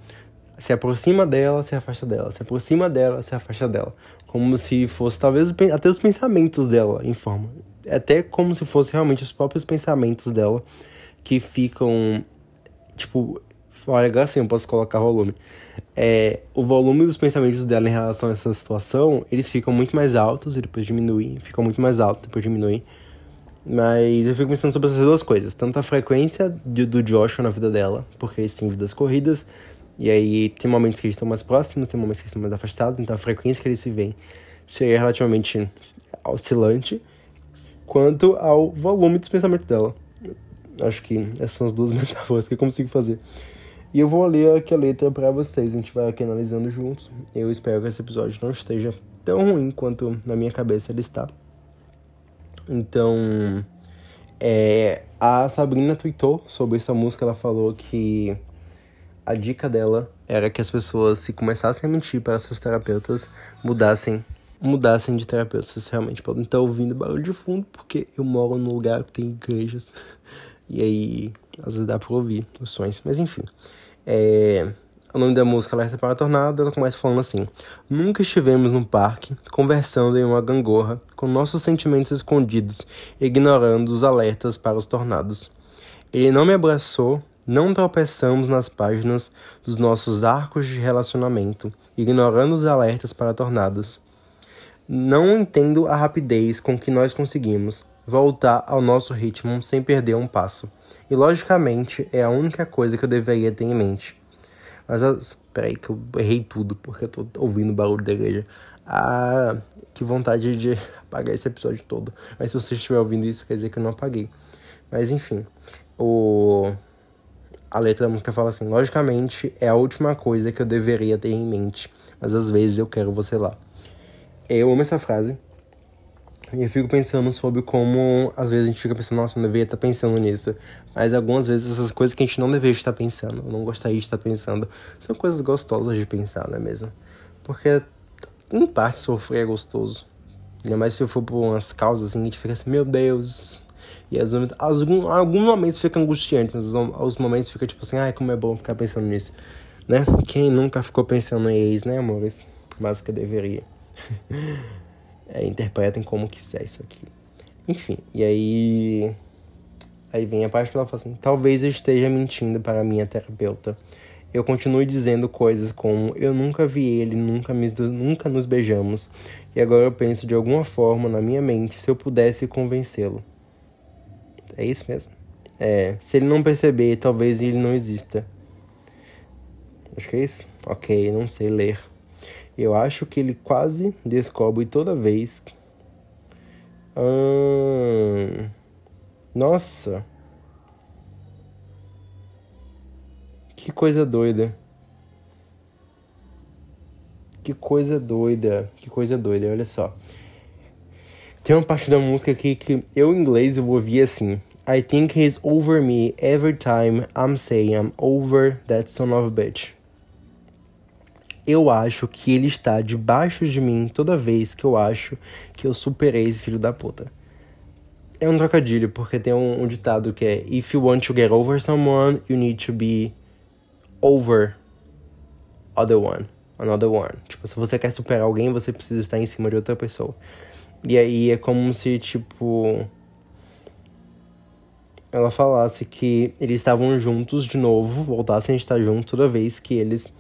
Se aproxima dela, se afasta dela, se aproxima dela, se afasta dela. Como se fosse, talvez, até os pensamentos dela em forma. Até como se fosse realmente os próprios pensamentos dela que ficam, tipo, olha, assim eu posso colocar volume. É, o volume dos pensamentos dela em relação a essa situação, eles ficam muito mais altos e depois diminuem, ficam muito mais altos, depois diminuem. Mas eu fico pensando sobre essas duas coisas. Tanto a frequência do, do Joshua na vida dela, porque eles têm vidas corridas. E aí tem momentos que eles estão mais próximos, tem momentos que eles estão mais afastados. Então a frequência que eles se veem seria relativamente oscilante. Quanto ao volume dos pensamentos dela. Acho que essas são as duas metáforas que eu consigo fazer. E eu vou ler aqui a letra para vocês. A gente vai aqui analisando juntos. Eu espero que esse episódio não esteja tão ruim quanto na minha cabeça ele está. Então, é, a Sabrina tweetou sobre essa música. Ela falou que a dica dela era que as pessoas, se começassem a mentir para seus terapeutas, mudassem mudassem de terapeuta. Vocês realmente podem estar ouvindo barulho de fundo, porque eu moro num lugar que tem igrejas. E aí, às vezes dá pra ouvir os sons. Mas enfim. É, o nome da música Alerta para a Tornado, ela começa falando assim: Nunca estivemos num parque, conversando em uma gangorra, com nossos sentimentos escondidos, ignorando os alertas para os tornados. Ele não me abraçou, não tropeçamos nas páginas dos nossos arcos de relacionamento, ignorando os alertas para tornados. Não entendo a rapidez com que nós conseguimos voltar ao nosso ritmo sem perder um passo. E logicamente é a única coisa que eu deveria ter em mente. Mas as... peraí que eu errei tudo porque eu tô ouvindo o barulho da igreja. Ah, que vontade de apagar esse episódio todo. Mas se você estiver ouvindo isso, quer dizer que eu não apaguei. Mas enfim, o a letra da música fala assim: logicamente é a última coisa que eu deveria ter em mente, mas às vezes eu quero você lá. Eu amo essa frase. E eu fico pensando sobre como, às vezes, a gente fica pensando, nossa, eu não deveria estar pensando nisso. Mas algumas vezes essas coisas que a gente não deveria estar pensando, não gostaria de estar pensando, são coisas gostosas de pensar, não é mesmo? Porque, em parte, sofrer é gostoso. Ainda mais se eu for por umas causas assim, a gente fica assim, meu Deus. E às vezes, alguns, alguns momentos fica angustiante, mas os momentos fica tipo assim, ai, como é bom ficar pensando nisso. Né? Quem nunca ficou pensando em ex, né, amores? Mas que deveria. é, interpretem como quiser isso aqui. Enfim, e aí. Aí vem a parte que ela fala assim: talvez eu esteja mentindo para a minha terapeuta. Eu continuo dizendo coisas como eu nunca vi ele, nunca, me, nunca nos beijamos. E agora eu penso de alguma forma na minha mente se eu pudesse convencê-lo. É isso mesmo. É, se ele não perceber, talvez ele não exista. Acho que é isso. Ok, não sei ler. Eu acho que ele quase descobre toda vez. Hum... Nossa! Que coisa doida. Que coisa doida. Que coisa doida, olha só. Tem uma parte da música aqui que eu em inglês eu ouvi assim. I think he's over me every time I'm saying I'm over that son of a bitch eu acho que ele está debaixo de mim toda vez que eu acho que eu superei esse filho da puta. É um trocadilho, porque tem um, um ditado que é: If you want to get over someone, you need to be over other one. Another one. Tipo, se você quer superar alguém, você precisa estar em cima de outra pessoa. E aí é como se, tipo. Ela falasse que eles estavam juntos de novo, voltassem a estar juntos toda vez que eles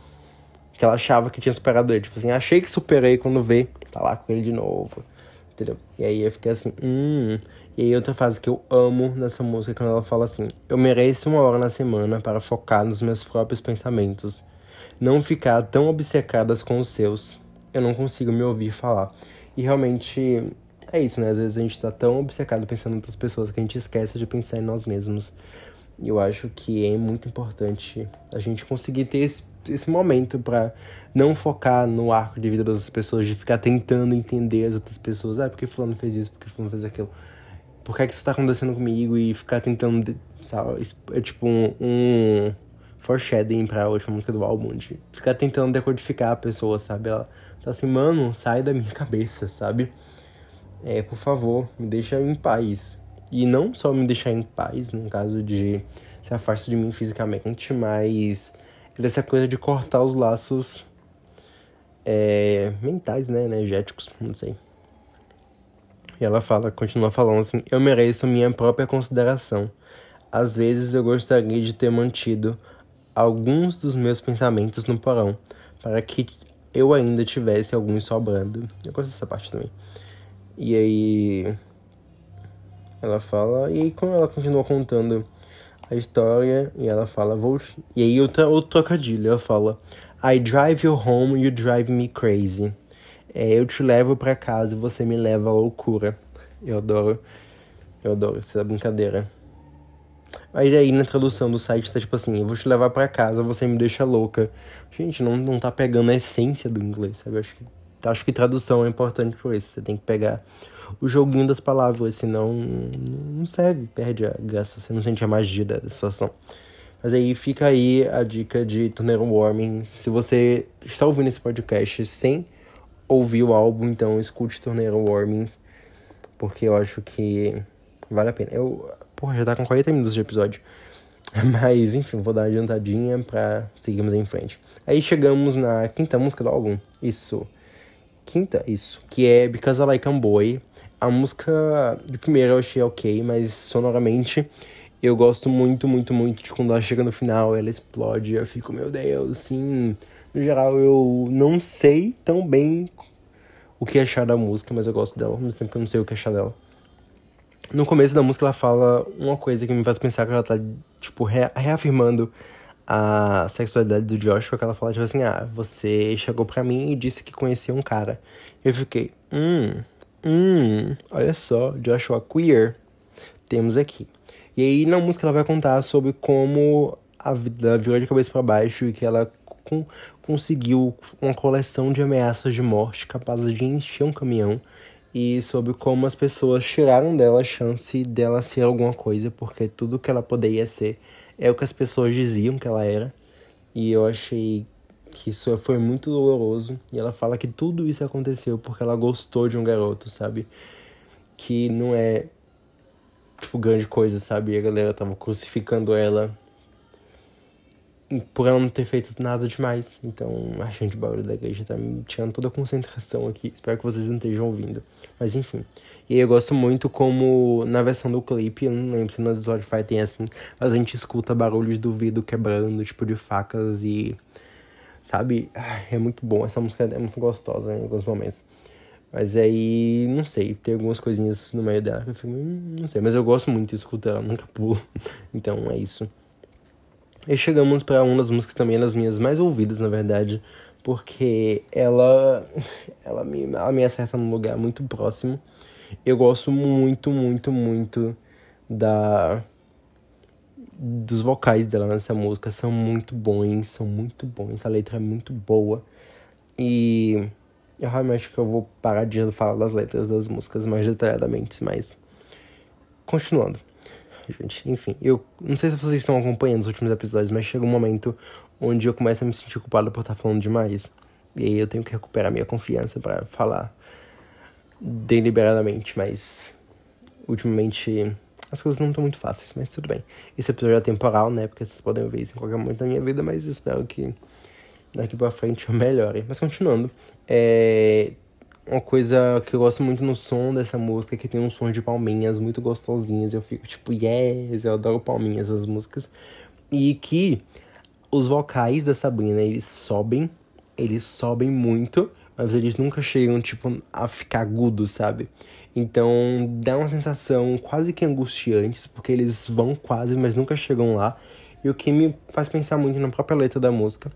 Que ela achava que tinha superado ele. Tipo assim, achei que superei quando vê, tá lá com ele de novo. Entendeu? E aí eu fiquei assim, hum. E aí outra frase que eu amo nessa música, quando ela fala assim: Eu mereço uma hora na semana para focar nos meus próprios pensamentos. Não ficar tão obcecadas com os seus. Eu não consigo me ouvir falar. E realmente é isso, né? Às vezes a gente tá tão obcecado pensando em outras pessoas que a gente esquece de pensar em nós mesmos. E eu acho que é muito importante a gente conseguir ter esse, esse momento para não focar no arco de vida das pessoas, de ficar tentando entender as outras pessoas. Ah, porque fulano fez isso, porque fulano fez aquilo por que, é que isso tá acontecendo comigo e ficar tentando, sabe, é tipo um, um foreshadowing pra última música do álbum, de ficar tentando decodificar a pessoa, sabe? Ela tá assim, mano, sai da minha cabeça, sabe? É, por favor, me deixa em paz. E não só me deixar em paz, no caso de se afasta de mim fisicamente, mas dessa coisa de cortar os laços é, mentais, né, energéticos, não sei. E ela fala, continua falando assim: Eu mereço minha própria consideração. Às vezes eu gostaria de ter mantido alguns dos meus pensamentos no porão, para que eu ainda tivesse alguns sobrando. Eu gosto dessa parte também. E aí. Ela fala. E aí, quando ela continua contando a história, e ela fala. Vou... E aí, outra, outro trocadilho. Ela fala: I drive you home, you drive me crazy. É, eu te levo para casa e você me leva à loucura. Eu adoro. Eu adoro essa brincadeira. Mas aí na tradução do site tá tipo assim, eu vou te levar para casa, você me deixa louca. Gente, não, não tá pegando a essência do inglês, sabe? Acho que, acho que tradução é importante por isso. Você tem que pegar o joguinho das palavras, senão não serve, perde a graça, você não sente a magia da situação. Mas aí fica aí a dica de Tornado Warming. Se você está ouvindo esse podcast sem ouvir o álbum, então escute Tornado Warmings, porque eu acho que vale a pena. Eu, porra, já tá com 40 minutos de episódio. Mas, enfim, vou dar uma adiantadinha pra seguirmos em frente. Aí chegamos na quinta música do álbum. Isso. Quinta, isso. Que é Because I Like a Boy. A música de primeira eu achei ok, mas sonoramente eu gosto muito, muito, muito de quando ela chega no final, ela explode. Eu fico, meu Deus, assim no geral, eu não sei tão bem o que achar da música, mas eu gosto dela, ao mesmo tempo que eu não sei o que achar dela. No começo da música, ela fala uma coisa que me faz pensar que ela tá, tipo, reafirmando a sexualidade do Joshua, que ela fala, tipo assim, ah, você chegou pra mim e disse que conhecia um cara. Eu fiquei, hum, hum, olha só, Joshua queer, temos aqui. E aí, na música, ela vai contar sobre como a vida virou de cabeça para baixo e que ela conseguiu uma coleção de ameaças de morte capazes de encher um caminhão e sobre como as pessoas tiraram dela a chance dela ser alguma coisa, porque tudo que ela poderia ser é o que as pessoas diziam que ela era. E eu achei que isso foi muito doloroso. E ela fala que tudo isso aconteceu porque ela gostou de um garoto, sabe? Que não é, tipo, grande coisa, sabe? E a galera tava crucificando ela por ela não ter feito nada demais. Então, a gente barulho da igreja tá me tirando toda a concentração aqui. Espero que vocês não estejam ouvindo. Mas enfim. E eu gosto muito como na versão do clipe, eu não lembro se no Spotify tem assim, mas a gente escuta barulhos do vidro quebrando, tipo de facas e. Sabe? É muito bom. Essa música é muito gostosa em alguns momentos. Mas aí, não sei, tem algumas coisinhas no meio dela que eu fico, hum, não sei, mas eu gosto muito de escutar nunca pulo. Então é isso. E chegamos para uma das músicas também das minhas mais ouvidas, na verdade, porque ela ela me, ela me acerta num lugar muito próximo. Eu gosto muito, muito, muito da dos vocais dela nessa música são muito bons, são muito bons. A letra é muito boa. E eu realmente acho que eu vou parar de falar das letras das músicas mais detalhadamente, mas continuando gente. Enfim, eu não sei se vocês estão acompanhando os últimos episódios, mas chega um momento onde eu começo a me sentir culpado por estar falando demais. E aí eu tenho que recuperar minha confiança para falar deliberadamente, mas ultimamente as coisas não estão muito fáceis, mas tudo bem. Esse episódio é temporal, né? Porque vocês podem ver isso em qualquer momento da minha vida, mas espero que daqui pra frente eu melhore. Mas continuando, é uma coisa que eu gosto muito no som dessa música é que tem um som de palminhas muito gostosinhas. Eu fico tipo, yes, eu adoro palminhas as músicas. E que os vocais da Sabrina, eles sobem eles sobem muito, mas eles nunca chegam, tipo, a ficar agudos, sabe? Então dá uma sensação quase que angustiante, porque eles vão quase, mas nunca chegam lá. E o que me faz pensar muito na própria letra da música,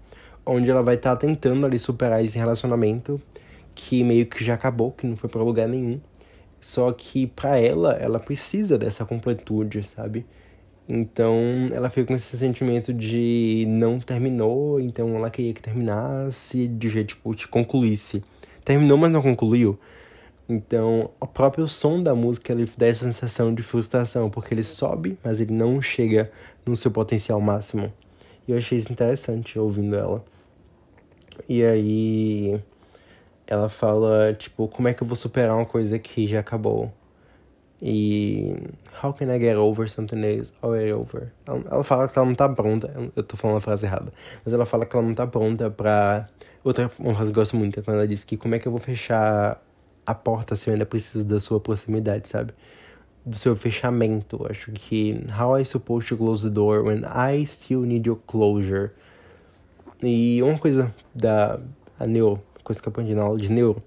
onde ela vai estar tá tentando ali superar esse relacionamento que meio que já acabou, que não foi para lugar nenhum. Só que para ela, ela precisa dessa completude, sabe? Então ela fica com esse sentimento de não terminou, então ela queria que terminasse, de jeito tipo, concluísse. Terminou, mas não concluiu. Então, o próprio som da música ele dá essa sensação de frustração, porque ele sobe, mas ele não chega no seu potencial máximo. E eu achei isso interessante ouvindo ela. E aí ela fala, tipo, como é que eu vou superar uma coisa que já acabou? E how can I get over something that is already over? Ela, ela fala que ela não tá pronta, eu tô falando a frase errada, mas ela fala que ela não tá pronta pra. Outra uma frase que eu gosto muito é quando ela diz que como é que eu vou fechar a porta se eu ainda preciso da sua proximidade, sabe? Do seu fechamento. Acho que how I supposed to close the door when I still need your closure. E uma coisa da a neuro, coisa que eu aprendi na aula de neuro,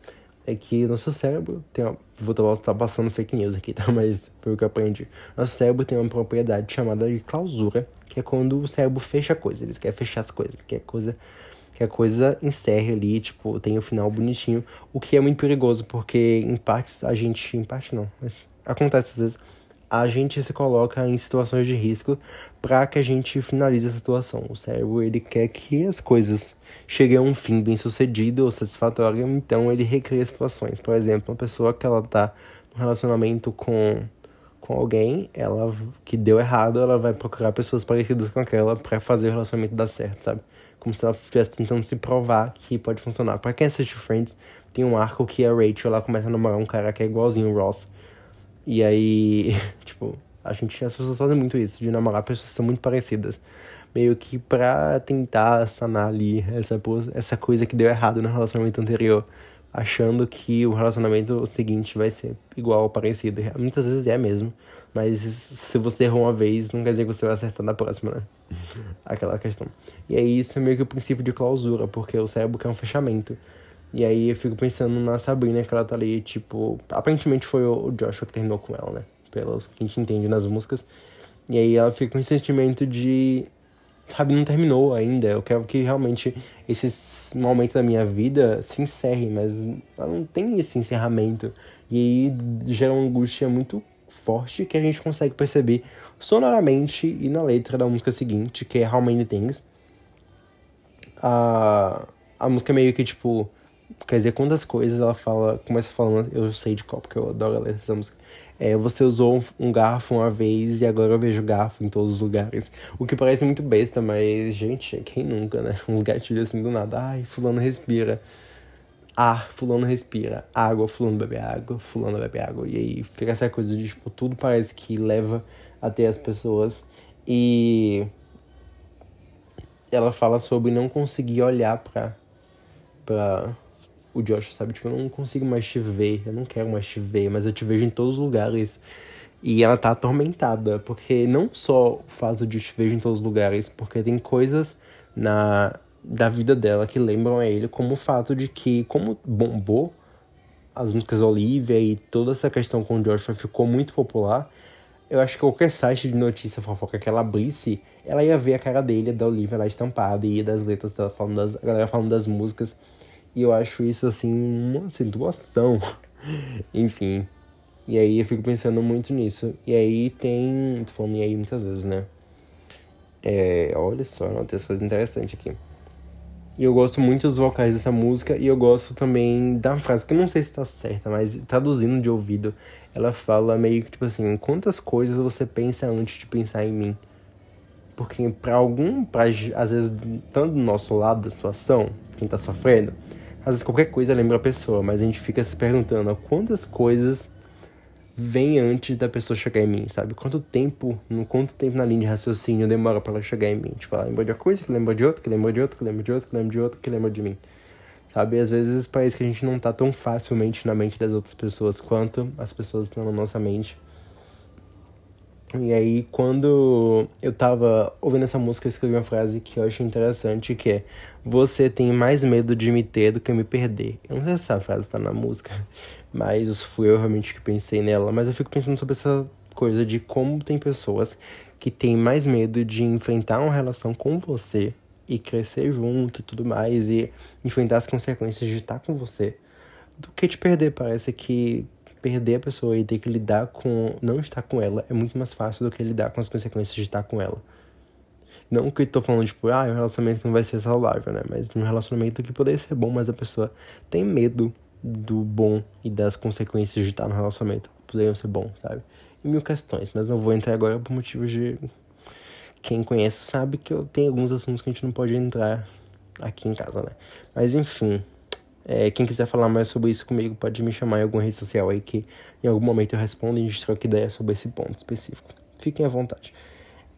é que nosso cérebro tem uma, vou estar tá passando fake news aqui, tá? Mas foi o que eu aprendi. Nosso cérebro tem uma propriedade chamada de clausura, que é quando o cérebro fecha a coisa, ele quer fechar as coisas, quer coisa que a coisa encerre ali, tipo, tem o um final bonitinho, o que é muito perigoso, porque em partes a gente, em parte não, mas acontece às vezes, a gente se coloca em situações de risco para que a gente finalize a situação. O cérebro, ele quer que as coisas cheguem a um fim bem sucedido ou satisfatório, então ele recria situações. Por exemplo, uma pessoa que ela tá num relacionamento com com alguém, ela que deu errado, ela vai procurar pessoas parecidas com aquela para fazer o relacionamento dar certo, sabe? como se ela estivesse tentando se provar que pode funcionar. Pra quem assiste Friends, tem um arco que a Rachel ela começa a namorar um cara que é igualzinho o Ross. E aí, tipo, a gente, as pessoas fazem muito isso, de namorar pessoas que são muito parecidas. Meio que pra tentar sanar ali essa, essa coisa que deu errado no relacionamento anterior. Achando que o relacionamento seguinte vai ser igual ou parecido. Muitas vezes é mesmo. Mas se você errou uma vez, não quer dizer que você vai acertar na próxima, né? Aquela questão. E aí isso é meio que o princípio de clausura, porque o cérebro quer um fechamento. E aí eu fico pensando na Sabrina, que ela tá ali, tipo. Aparentemente foi o Joshua que terminou com ela, né? Pelos que a gente entende nas músicas. E aí ela fica com esse sentimento de. Sabe, não terminou ainda. Eu quero que realmente esse momento da minha vida se encerre, mas ela não tem esse encerramento. E aí gera uma angústia muito forte que a gente consegue perceber sonoramente e na letra da música seguinte, que é How Many Things. A, a música meio que tipo. Quer dizer, quantas coisas ela fala. Começa falando, eu sei de qual, porque eu adoro ler essa música. É, você usou um garfo uma vez e agora eu vejo garfo em todos os lugares. O que parece muito besta, mas, gente, quem nunca, né? Uns gatilhos assim do nada. Ai, fulano respira ar, fulano respira, água, fulano bebe água, fulano bebe água. E aí fica essa coisa de, tipo, tudo parece que leva até as pessoas. E ela fala sobre não conseguir olhar pra, pra o Josh, sabe? Tipo, eu não consigo mais te ver, eu não quero mais te ver, mas eu te vejo em todos os lugares. E ela tá atormentada, porque não só o fato de te ver em todos os lugares, porque tem coisas na da vida dela que lembram a ele, como o fato de que, como bombou as músicas Olivia e toda essa questão com o Joshua ficou muito popular, eu acho que qualquer site de notícia fofoca que ela abrisse, ela ia ver a cara dele, da Olivia lá estampada, e das letras dela falando das, a galera falando das músicas. E eu acho isso, assim, uma situação. Enfim. E aí eu fico pensando muito nisso. E aí tem. Tô falando e aí muitas vezes, né? É, olha só, tem coisas interessantes aqui. E eu gosto muito dos vocais dessa música e eu gosto também da frase, que eu não sei se tá certa, mas traduzindo de ouvido, ela fala meio que tipo assim: quantas coisas você pensa antes de pensar em mim? Porque para algum, pra, às vezes, tanto do nosso lado da situação, quem tá sofrendo, às vezes qualquer coisa lembra a pessoa, mas a gente fica se perguntando quantas coisas vem antes da pessoa chegar em mim, sabe? Quanto tempo, no quanto tempo na linha de raciocínio demora para ela chegar em mim? Tipo, ela lembra de uma coisa, que lembra de outra, que lembra de outra, que lembra de outra, que lembra de outra, que lembra de mim. Sabe? E às vezes parece que a gente não tá tão facilmente na mente das outras pessoas quanto as pessoas estão na nossa mente. E aí, quando eu tava ouvindo essa música, eu escrevi uma frase que eu achei interessante, que é Você tem mais medo de me ter do que me perder. Eu não sei se essa frase tá na música, mas fui eu realmente que pensei nela. Mas eu fico pensando sobre essa coisa de como tem pessoas que têm mais medo de enfrentar uma relação com você e crescer junto e tudo mais, e enfrentar as consequências de estar com você, do que te perder. Parece que perder a pessoa e ter que lidar com não estar com ela é muito mais fácil do que lidar com as consequências de estar com ela. Não que eu tô falando, tipo, ah, um relacionamento não vai ser saudável, né? Mas um relacionamento que poderia ser bom, mas a pessoa tem medo do bom e das consequências de estar no relacionamento. Poderiam ser bom, sabe? E mil questões, mas não vou entrar agora por motivos de. Quem conhece sabe que eu tenho alguns assuntos que a gente não pode entrar aqui em casa, né? Mas enfim, é, quem quiser falar mais sobre isso comigo pode me chamar em alguma rede social aí que em algum momento eu respondo e a gente troca ideia sobre esse ponto específico. Fiquem à vontade.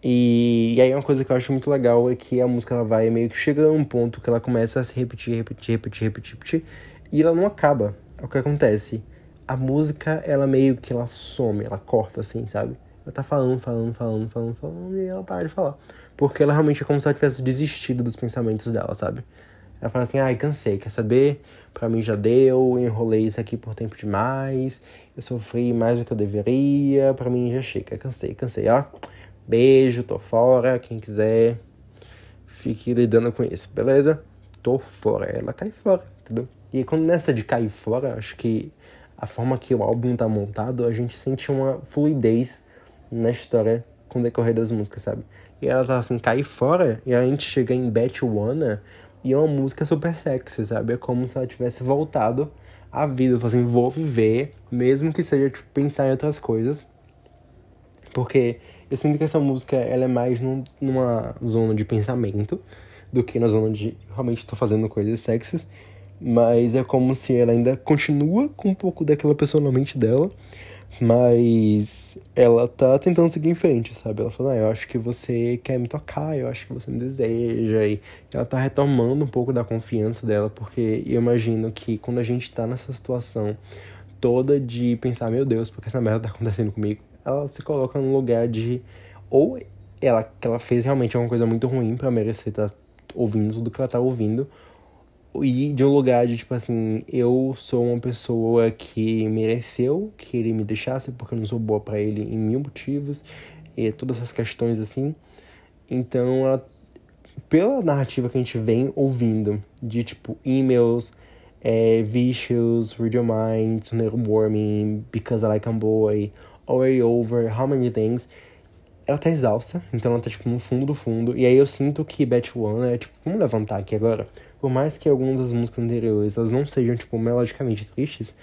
E, e aí uma coisa que eu acho muito legal é que a música ela vai meio que chega a um ponto que ela começa a se repetir, repetir, repetir, repetir, repetir e ela não acaba. É o que acontece. A música, ela meio que ela some, ela corta assim, sabe? Ela tá falando, falando, falando, falando, falando e ela para de falar. Porque ela realmente é como se ela tivesse desistido dos pensamentos dela, sabe? Ela fala assim, ai, cansei, quer saber? Pra mim já deu, enrolei isso aqui por tempo demais, eu sofri mais do que eu deveria, pra mim já chega, cansei, cansei, ó. Beijo, tô fora, quem quiser, fique lidando com isso, beleza? Tô fora, ela cai fora, entendeu? E quando nessa de cair fora, acho que a forma que o álbum tá montado, a gente sente uma fluidez na história com o decorrer das músicas, sabe? E ela tá assim, cair fora, e a gente chega em Bet Wanna, e é uma música super sexy, sabe? É como se ela tivesse voltado à vida. Assim, vou viver, mesmo que seja, tipo, pensar em outras coisas. Porque eu sinto que essa música, ela é mais num, numa zona de pensamento do que na zona de realmente estou fazendo coisas sexys. Mas é como se ela ainda continua com um pouco daquela pessoa na mente dela, mas ela tá tentando seguir em frente, sabe? Ela fala, ah, eu acho que você quer me tocar, eu acho que você me deseja. E ela tá retomando um pouco da confiança dela, porque eu imagino que quando a gente tá nessa situação toda de pensar, meu Deus, porque essa merda tá acontecendo comigo, ela se coloca num lugar de. Ou ela, que ela fez realmente alguma coisa muito ruim para merecer estar tá ouvindo tudo que ela tá ouvindo e de um lugar de tipo assim, eu sou uma pessoa que mereceu que ele me deixasse porque eu não sou boa para ele em mil motivos e todas essas questões assim. Então, ela, pela narrativa que a gente vem ouvindo de tipo e-mails, é, Vicious, Read Your Mind, Warming, Because I Like a Boy, Already Over, How Many Things, ela tá exausta, então ela tá tipo no fundo do fundo. E aí eu sinto que One é tipo, vamos levantar aqui agora por mais que algumas das músicas anteriores elas não sejam, tipo, melodicamente tristes,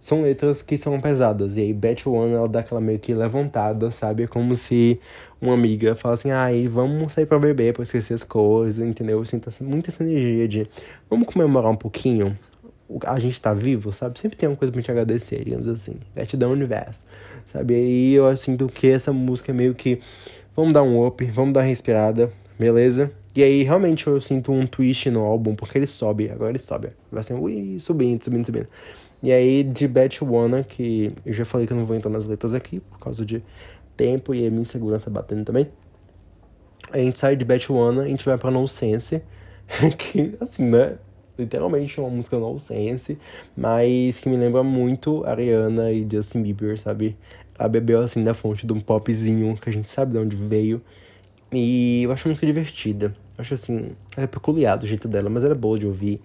são letras que são pesadas. E aí, Bet One, ela dá aquela meio que levantada, sabe? É como se uma amiga fala assim, ai, vamos sair pra beber, pra esquecer as coisas, entendeu? Eu sinto muito essa energia de, vamos comemorar um pouquinho? A gente tá vivo, sabe? Sempre tem uma coisa pra gente agradecer, digamos assim. Gratidão universo, sabe? E eu sinto que essa música é meio que, vamos dar um up, vamos dar uma respirada, beleza? E aí, realmente, eu sinto um twist no álbum, porque ele sobe, agora ele sobe. Vai assim, ui, subindo, subindo, subindo. E aí, de Bet Wanna, que eu já falei que eu não vou entrar nas letras aqui, por causa de tempo e a minha insegurança batendo também. A gente sai de Bet Wanna, a gente vai pra No Sense, que, assim, né, literalmente uma música No Sense, mas que me lembra muito Ariana e Justin Bieber, sabe? Ela bebeu, assim, da fonte de um popzinho, que a gente sabe de onde veio, e eu acho a música divertida. Acho assim, ela é peculiar do jeito dela, mas ela é boa de ouvir.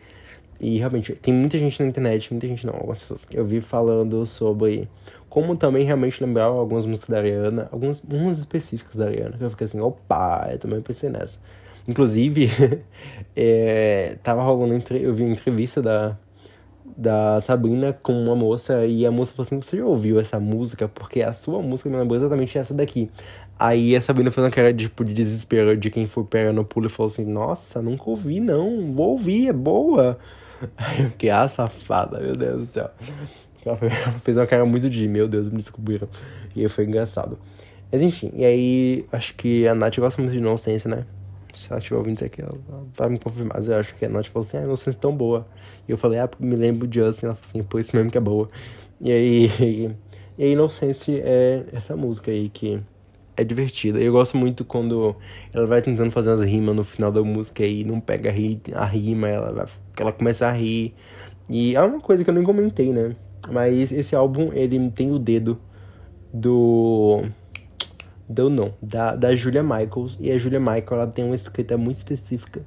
E realmente, tem muita gente na internet, muita gente não, algumas pessoas que eu vi falando sobre como também realmente lembrar algumas músicas da Ariana, algumas umas específicas da Ariana, que eu fiquei assim, opa, eu também pensei nessa. Inclusive, é, tava rolando, eu vi uma entrevista da, da Sabrina com uma moça e a moça falou assim: Você já ouviu essa música? Porque a sua música me lembrou exatamente essa daqui. Aí a Sabrina fez uma cara tipo, de desespero de quem foi pega no pulo e falou assim: Nossa, nunca ouvi, não. Vou ouvir, é boa. Aí eu fiquei, ah, safada, meu Deus do céu. Ela fez uma cara muito de, meu Deus, me descobriram. E aí foi engraçado. Mas enfim, e aí acho que a Nath gosta muito de inocência, né? Se ela estiver ouvindo isso aqui, ela vai me confirmar. Mas eu acho que a Nath falou assim: Ah, inocência é tão boa. E eu falei: Ah, me lembro de Justin. Ela falou assim: Por isso mesmo que é boa. E aí, e aí Inocência é essa música aí que é divertida. Eu gosto muito quando ela vai tentando fazer umas rimas no final da música e não pega a rima, ela, vai, ela começa a rir. E é uma coisa que eu nem comentei, né? Mas esse álbum, ele tem o dedo do. Do não, da, da Julia Michaels. E a Julia Michaels, ela tem uma escrita muito específica.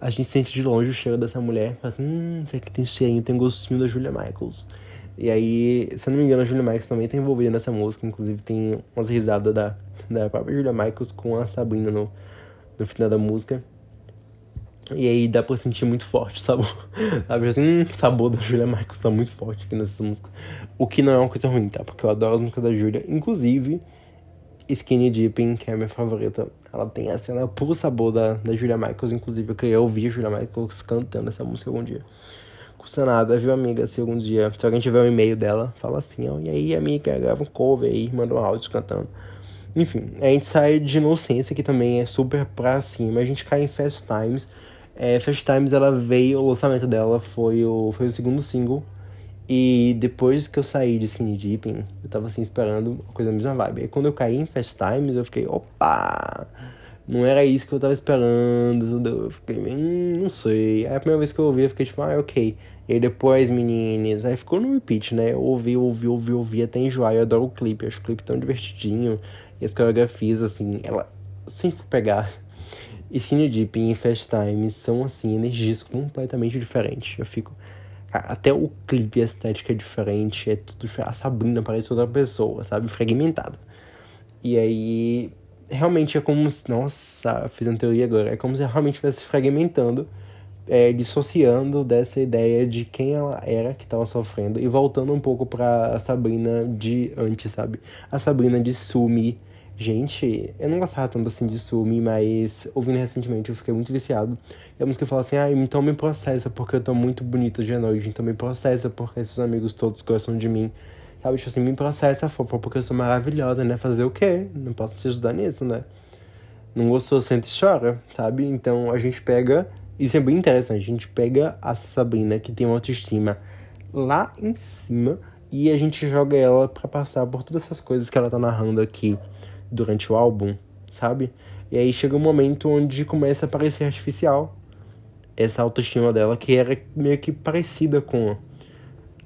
A gente sente de longe o cheiro dessa mulher. Fala assim, hum, isso aqui tem cheirinho, tem gostinho da Julia Michaels. E aí, se eu não me engano, a Julia Michaels também tá envolvida nessa música. Inclusive, tem umas risadas da, da própria Julia Michaels com a Sabrina no, no final da música. E aí dá pra sentir muito forte o sabor. Sabe assim, hum, o sabor da Julia Michaels tá muito forte aqui nessas músicas. O que não é uma coisa ruim, tá? Porque eu adoro as músicas da Julia. Inclusive, Skinny Dipping, que é a minha favorita, ela tem a cena puro sabor da, da Julia Michaels. Inclusive, eu queria ouvir a Julia Michaels cantando essa música algum dia custa nada, viu, amiga? Se algum dia, se alguém tiver um e-mail dela, fala assim, ó, e aí, amiga, grava um cover aí, manda um áudio cantando. Enfim, a gente sai de Inocência, que também é super pra cima, a gente cai em Fast Times. É, Fast Times, ela veio, o lançamento dela foi o, foi o segundo single. E depois que eu saí de Skinny Dipping, eu tava assim esperando uma coisa da mesma vibe. Aí quando eu caí em Fast Times, eu fiquei, opa! Não era isso que eu tava esperando. Eu fiquei, hum, não sei. Aí a primeira vez que eu ouvi, eu fiquei tipo, ah, ok. E aí depois, meninas, aí ficou no repeat, né? Eu ouvi, ouvi, ouvi, ouvi até enjoar. Eu adoro o clipe, acho o clipe tão divertidinho. E as coreografias, assim, ela sempre pegar. Skinny Deep e Fast Time são, assim, energias completamente diferentes. Eu fico. Até o clipe, a estética é diferente, é tudo. A Sabrina parece outra pessoa, sabe? Fragmentada. E aí. Realmente é como se. Nossa, fiz uma teoria agora. É como se realmente estivesse fragmentando é, dissociando dessa ideia de quem ela era que estava sofrendo e voltando um pouco para a Sabrina de antes, sabe? A Sabrina de Sumi. Gente, eu não gostava tanto assim de Sumi, mas ouvindo recentemente eu fiquei muito viciado. E a música fala assim: ah, então me processa porque eu tô muito bonita de noite, então me processa porque esses amigos todos gostam de mim. Sabe, tipo assim, me processa, fofa, porque eu sou maravilhosa, né? Fazer o quê? Não posso te ajudar nisso, né? Não gostou, sente e chora, sabe? Então a gente pega isso é bem interessante. A gente pega a Sabrina, que tem uma autoestima lá em cima, e a gente joga ela para passar por todas essas coisas que ela tá narrando aqui durante o álbum, sabe? E aí chega um momento onde começa a parecer artificial essa autoestima dela, que era meio que parecida com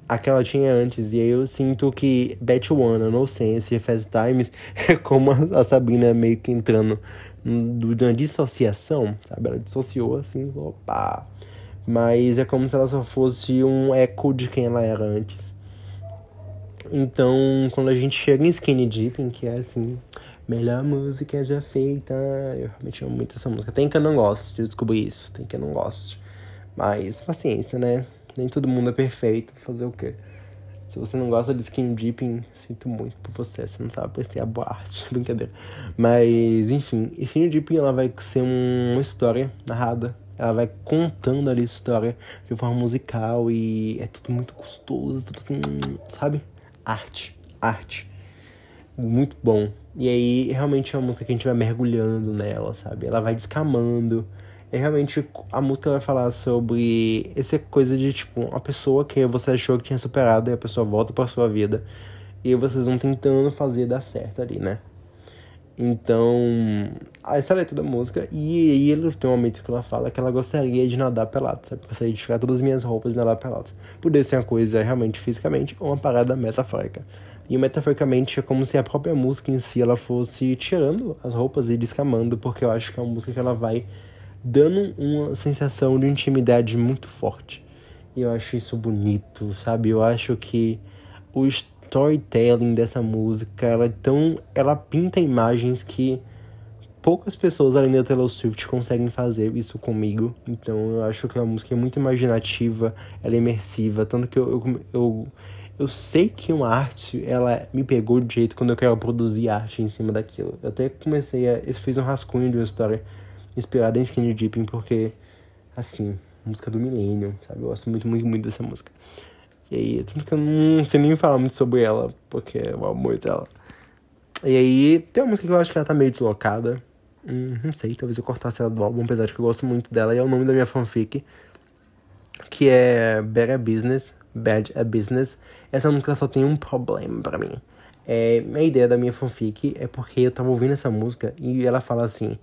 a que ela tinha antes. E aí eu sinto que One, No Sense e Fast Times é como a Sabrina meio que entrando de dissociação, sabe? Ela dissociou assim, opa. Mas é como se ela só fosse um eco de quem ela era antes. Então, quando a gente chega em Skinny Dipping, que é assim, melhor música já feita, eu realmente amo muito essa música. Tem que eu não gosto, eu descobri isso, tem que eu não gosto. Mas paciência, né? Nem todo mundo é perfeito, fazer o quê? Se você não gosta de skin dipping, sinto muito por você. Você não sabe apreciar boa arte. Brincadeira. Mas, enfim, skin dipping ela vai ser uma história narrada. Ela vai contando ali a história de forma musical e é tudo muito gostoso, tudo assim, sabe? Arte, arte. Muito bom. E aí, realmente é uma música que a gente vai mergulhando nela, sabe? Ela vai descamando é realmente a música vai falar sobre essa coisa de tipo uma pessoa que você achou que tinha superado e a pessoa volta para sua vida e vocês vão tentando fazer dar certo ali, né? Então, essa é a letra da música e aí tem um momento que ela fala que ela gostaria de nadar pelado, sabe? Gostaria de tirar todas as minhas roupas e nadar pelado. Poderia ser uma coisa realmente fisicamente ou uma parada metafórica. E metaforicamente é como se a própria música em si ela fosse tirando as roupas e descamando, porque eu acho que é uma música que ela vai dando uma sensação de intimidade muito forte. E eu acho isso bonito, sabe? Eu acho que o storytelling dessa música, ela é tão, ela pinta imagens que poucas pessoas além da Taylor Swift conseguem fazer isso comigo. Então eu acho que a música é muito imaginativa, ela é imersiva, tanto que eu, eu, eu, eu sei que uma arte, ela me pegou de jeito quando eu quero produzir arte em cima daquilo. Eu até comecei a, eu fiz um rascunho de uma história inspirada em Skinny Dipping, porque, assim, música do milênio, sabe? Eu gosto muito, muito, muito dessa música. E aí, eu não sei nem falar muito sobre ela, porque eu amo muito ela. E aí, tem uma música que eu acho que ela tá meio deslocada. Hum, não sei, talvez eu cortasse ela do álbum, apesar de que eu gosto muito dela. E é o nome da minha fanfic, que é Better Business, Bad a Business. Essa música só tem um problema para mim É, a ideia da minha fanfic é porque eu tava ouvindo essa música e ela fala assim.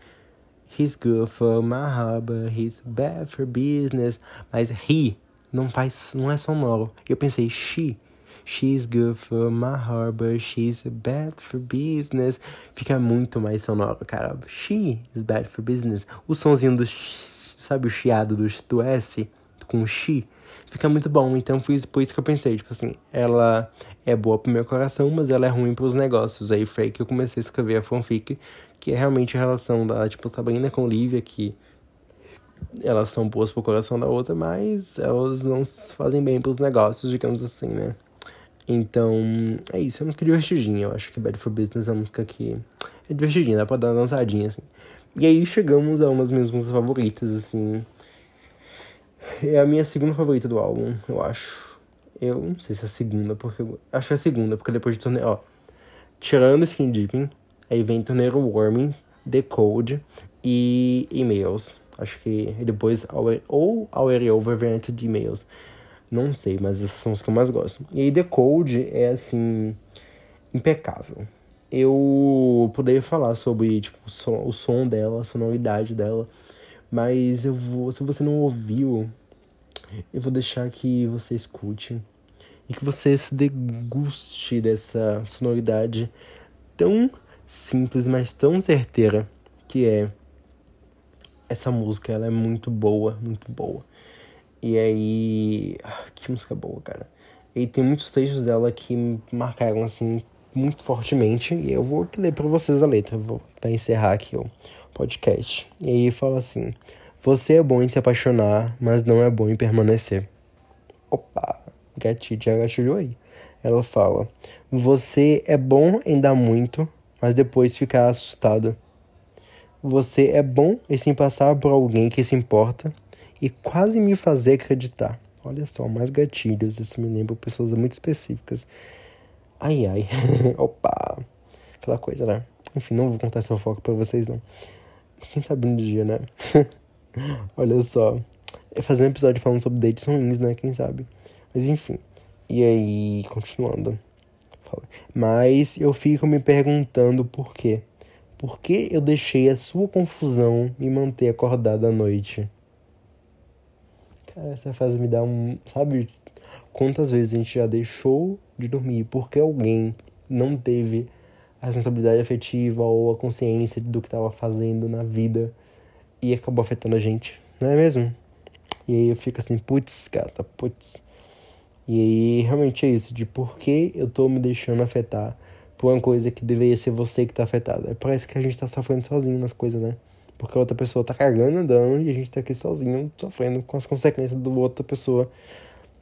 He's good for my harbor, he's bad for business. Mas he não faz, não é sonoro. Eu pensei, she. She's good for my harbor, she's bad for business. Fica muito mais sonoro, cara. She is bad for business. O sonzinho do, sabe o chiado do, do S com she fica muito bom. Então foi por isso que eu pensei, tipo assim, ela é boa pro meu coração, mas ela é ruim pros negócios. Aí foi aí que eu comecei a escrever a fanfic, que é realmente a relação da, tipo, Sabrina com Lívia, que elas são boas pro coração da outra, mas elas não fazem bem pros negócios, digamos assim, né? Então, é isso, é uma música divertidinha. Eu acho que Bad for Business é uma música que é divertidinha, dá pra dar uma dançadinha, assim. E aí chegamos a umas minhas músicas favoritas, assim. É a minha segunda favorita do álbum, eu acho. Eu não sei se é a segunda, porque. Acho que é a segunda, porque depois de torneio. Ó. Tirando Skin Deeping, aí vem Torneiro Warmings, The Code e E-mails. Acho que depois ou Our Over vem de E-mails. Não sei, mas essas são as que eu mais gosto. E aí The Code é assim. impecável. Eu poderia falar sobre tipo, o som dela, a sonoridade dela. Mas eu vou. Se você não ouviu, eu vou deixar que você escute e que você se deguste dessa sonoridade tão simples, mas tão certeira que é essa música. Ela é muito boa, muito boa. E aí, ah, que música boa, cara. E tem muitos textos dela que marcaram assim muito fortemente e eu vou ler para vocês a letra, vou para encerrar aqui o podcast. E aí fala assim: você é bom em se apaixonar, mas não é bom em permanecer. Opa, gatilho, já gatilhou aí. Ela fala: Você é bom em dar muito, mas depois ficar assustado. Você é bom em se passar por alguém que se importa e quase me fazer acreditar. Olha só, mais gatilhos. Isso me lembra pessoas muito específicas. Ai, ai. Opa. Aquela coisa, né? Enfim, não vou contar essa foco pra vocês, não. Quem sabe no dia, né? Olha só. Fazer um episódio falando sobre dates ruins, né? Quem sabe? Mas enfim. E aí, continuando. Mas eu fico me perguntando por quê. Por que eu deixei a sua confusão me manter acordado à noite? Cara, essa frase me dá um. Sabe quantas vezes a gente já deixou de dormir porque alguém não teve a responsabilidade afetiva ou a consciência do que estava fazendo na vida e acabou afetando a gente, não é mesmo? E aí eu fico assim, putz, gata, putz. E aí realmente é isso, de por que eu tô me deixando afetar por uma coisa que deveria ser você que tá afetada. Parece que a gente tá sofrendo sozinho nas coisas, né? Porque a outra pessoa tá cagando, andando e a gente tá aqui sozinho, sofrendo com as consequências da outra pessoa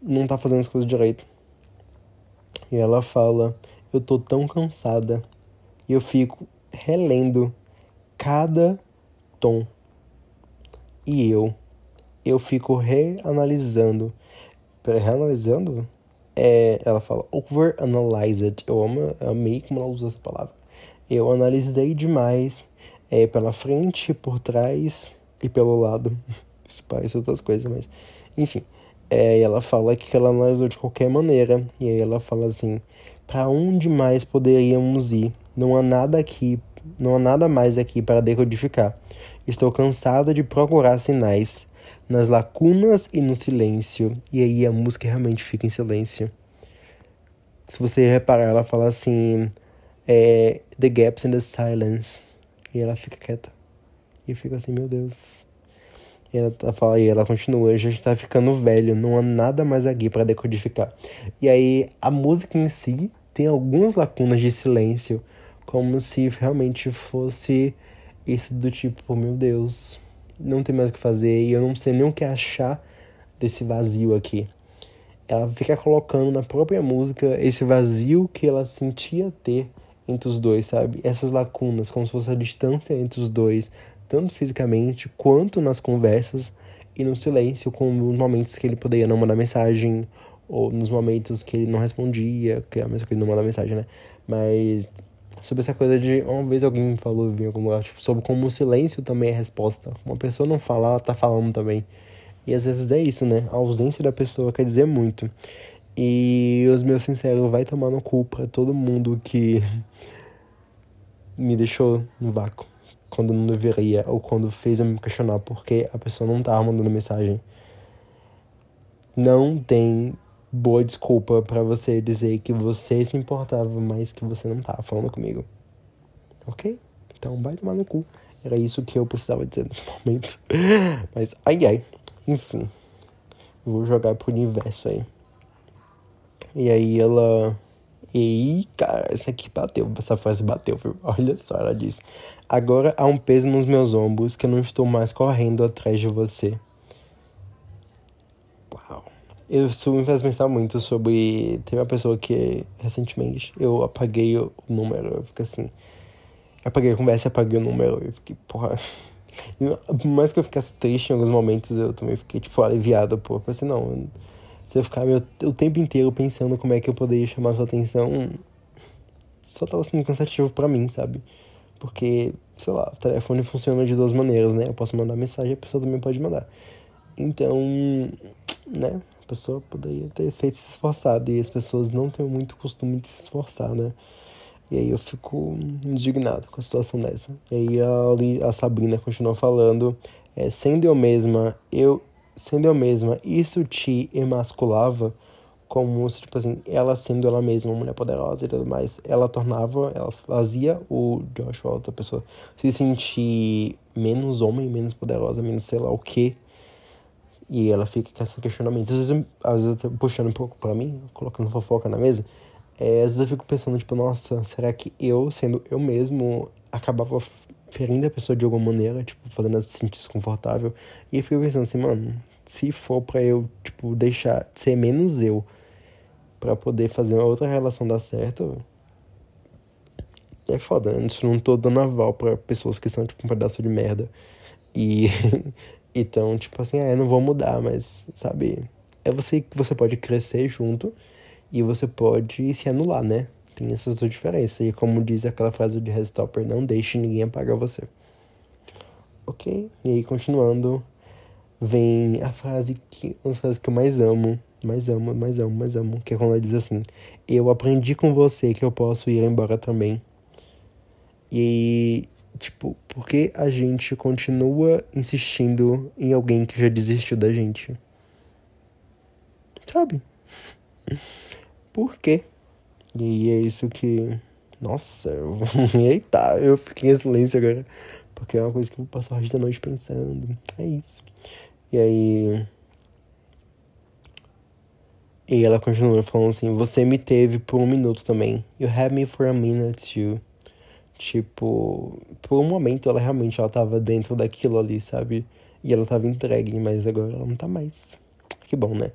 não tá fazendo as coisas direito. E ela fala: Eu tô tão cansada. E eu fico relendo cada tom e eu. Eu fico reanalisando. Reanalisando? É, ela fala overanalyzed. Eu amo, eu amei como ela usa essa palavra. Eu analisei demais é, pela frente, por trás e pelo lado. Isso parece outras coisas, mas. Enfim. É, ela fala que ela analisou de qualquer maneira. E aí ela fala assim: para onde mais poderíamos ir? Não há nada aqui, não há nada mais aqui para decodificar. Estou cansada de procurar sinais nas lacunas e no silêncio. E aí a música realmente fica em silêncio. Se você reparar, ela fala assim: é, The gaps in the silence. E ela fica quieta. E eu fico assim: Meu Deus. E ela, tá, fala, e ela continua: Já está ficando velho, não há nada mais aqui para decodificar. E aí a música em si tem algumas lacunas de silêncio, como se realmente fosse esse do tipo, meu Deus, não tem mais o que fazer e eu não sei nem o que achar desse vazio aqui. Ela fica colocando na própria música esse vazio que ela sentia ter entre os dois, sabe? Essas lacunas, como se fosse a distância entre os dois, tanto fisicamente quanto nas conversas e no silêncio, como nos momentos que ele poderia não mandar mensagem ou nos momentos que ele não respondia, que é a mesma que ele não manda mensagem, né? Mas sobre essa coisa de. Uma vez alguém falou em algum lugar, tipo, sobre como o silêncio também é resposta. Uma pessoa não falar, ela tá falando também. E às vezes é isso, né? A ausência da pessoa quer dizer muito. E os meus sinceros vai tomar no cu pra todo mundo que me deixou no vácuo quando não deveria, ou quando fez eu me questionar porque a pessoa não tava mandando mensagem. Não tem boa desculpa para você dizer que você se importava, mas que você não tava falando comigo. Ok? Então vai tomar no cu. Era isso que eu precisava dizer nesse momento. Mas, ai ai. Enfim. Vou jogar pro universo aí. E aí ela. E cara, essa aqui bateu. Essa frase bateu, viu? Olha só, ela disse. Agora há um peso nos meus ombros que eu não estou mais correndo atrás de você. Isso me faz pensar muito sobre. Teve uma pessoa que recentemente eu apaguei o número. Eu fico assim. Apaguei a conversa e apaguei o número. Eu fiquei, porra. Por mais que eu ficasse triste em alguns momentos, eu também fiquei, tipo, aliviado, pô. Assim, não. Se eu ficar meu, o tempo inteiro pensando como é que eu poderia chamar sua atenção, só tava sendo cansativo para mim, sabe? Porque, sei lá, o telefone funciona de duas maneiras, né? Eu posso mandar mensagem a pessoa também pode mandar. Então, né? Pessoa poderia ter feito se esforçado e as pessoas não têm muito costume de se esforçar, né? E aí eu fico indignado com a situação dessa. E aí a, a Sabrina continua falando, é, sendo eu mesma, eu sendo eu mesma, isso te emasculava como se, tipo assim, ela sendo ela mesma uma mulher poderosa e tudo mais, ela tornava, ela fazia o Joshua, outra pessoa, se sentir menos homem, menos poderosa, menos sei lá o que. E ela fica com esse questionamento. Às vezes, às vezes puxando um pouco pra mim, colocando fofoca na mesa. É, às vezes eu fico pensando, tipo, nossa, será que eu, sendo eu mesmo, acabava ferindo a pessoa de alguma maneira, tipo, fazendo ela se sentir desconfortável? E eu fico pensando assim, mano, se for pra eu, tipo, deixar de ser menos eu para poder fazer uma outra relação dar certo, é foda? Isso não tô dando aval pra pessoas que são, tipo, um pedaço de merda. E. então, tipo assim, ah, eu não vou mudar, mas, sabe? É você que você pode crescer junto e você pode se anular, né? Tem essas duas diferenças. E como diz aquela frase de Restopper, não deixe ninguém apagar você. Ok? E aí, continuando, vem a frase que. Uma das frases que eu mais amo, mais amo, mais amo, mais amo, que é quando ela diz assim: Eu aprendi com você que eu posso ir embora também. E, tipo, por que a gente continua insistindo em alguém que já desistiu da gente? Sabe? Por quê? E é isso que. Nossa, eu... eita, eu fiquei em silêncio agora. Porque é uma coisa que eu o resto da noite pensando. É isso. E aí. E ela continua falando assim: Você me teve por um minuto também. You had me for a minute too. Tipo, por um momento ela realmente ela tava dentro daquilo ali, sabe? E ela tava entregue, mas agora ela não tá mais. Que bom, né?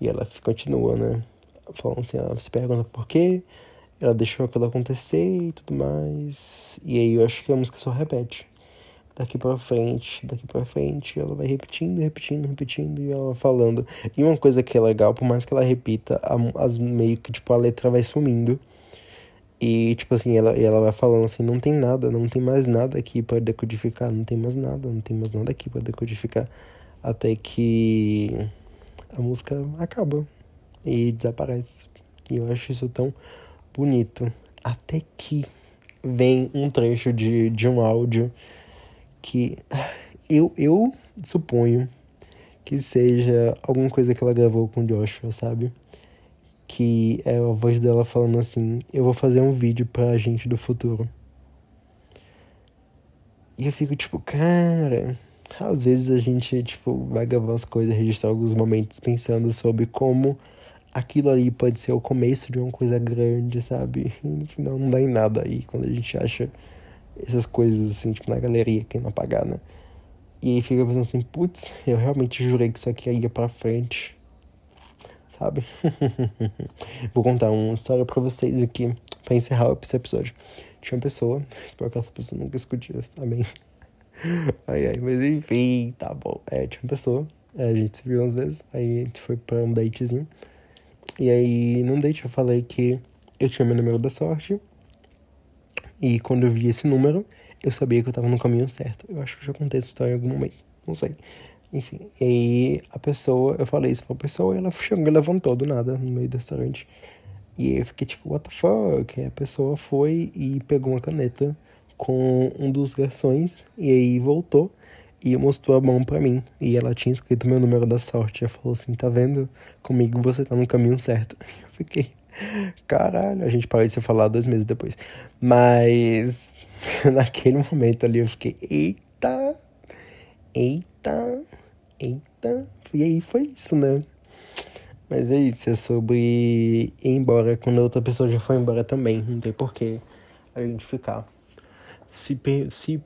E ela continua, né? Falando assim, ela se pergunta por quê, ela deixou aquilo acontecer e tudo mais. E aí eu acho que a música só repete. Daqui pra frente, daqui pra frente, ela vai repetindo, repetindo, repetindo e ela falando. E uma coisa que é legal, por mais que ela repita, as meio que tipo a letra vai sumindo. E, tipo assim, ela, ela vai falando assim, não tem nada, não tem mais nada aqui para decodificar, não tem mais nada, não tem mais nada aqui para decodificar. Até que a música acaba e desaparece. E eu acho isso tão bonito. Até que vem um trecho de, de um áudio que eu, eu suponho que seja alguma coisa que ela gravou com Joshua, sabe? Que é a voz dela falando assim: Eu vou fazer um vídeo pra gente do futuro. E eu fico tipo, cara. Às vezes a gente, tipo, vai gravar as coisas, registrar alguns momentos pensando sobre como aquilo ali pode ser o começo de uma coisa grande, sabe? E no final não dá em nada aí quando a gente acha essas coisas assim, tipo, na galeria, quem não apagar, né? E aí fica pensando assim, putz, eu realmente jurei que isso aqui ia pra frente. Sabe? Vou contar uma história pra vocês aqui, pra encerrar esse episódio. Tinha uma pessoa, espero que essa pessoa nunca escute isso, amém. Ai, ai, mas enfim, tá bom. É, tinha uma pessoa, é, a gente se viu umas vezes, aí a gente foi pra um datezinho. E aí, num date eu falei que eu tinha meu número da sorte. E quando eu vi esse número, eu sabia que eu tava no caminho certo. Eu acho que eu já contei essa história em algum momento, não sei. Enfim, e aí a pessoa, eu falei isso pra pessoa e ela chegou e levantou do nada no meio do restaurante. E eu fiquei tipo, what the fuck? E a pessoa foi e pegou uma caneta com um dos garçons e aí voltou e mostrou a mão para mim. E ela tinha escrito meu número da sorte. Ela falou assim: tá vendo? Comigo você tá no caminho certo. Eu fiquei, caralho, a gente parou de se falar dois meses depois. Mas naquele momento ali eu fiquei, eita, eita, eita. E aí foi isso, né? Mas é isso, é sobre ir embora quando a outra pessoa já foi embora também. Não tem porquê a gente ficar se, se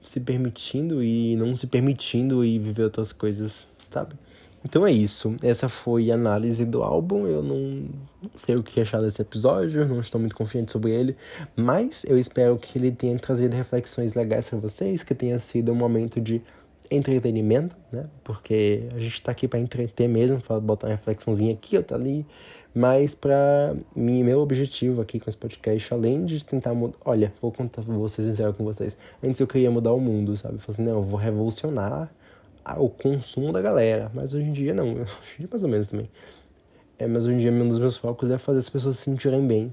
se permitindo e não se permitindo e viver outras coisas, sabe? Então é isso. Essa foi a análise do álbum. Eu não, não sei o que achar desse episódio, não estou muito confiante sobre ele, mas eu espero que ele tenha trazido reflexões legais para vocês, que tenha sido um momento de entretenimento, né? Porque a gente tá aqui para entreter mesmo, para botar uma reflexãozinha aqui, outra ali. Mas para mim, meu objetivo aqui com esse podcast, além de tentar mudar. Olha, vou contar, vou ser sincero com vocês. Antes eu queria mudar o mundo, sabe? Eu falei assim, não, eu vou revolucionar o consumo da galera. Mas hoje em dia não. Hoje em dia mais ou menos também. É, mas hoje em dia um dos meus focos é fazer as pessoas se sentirem bem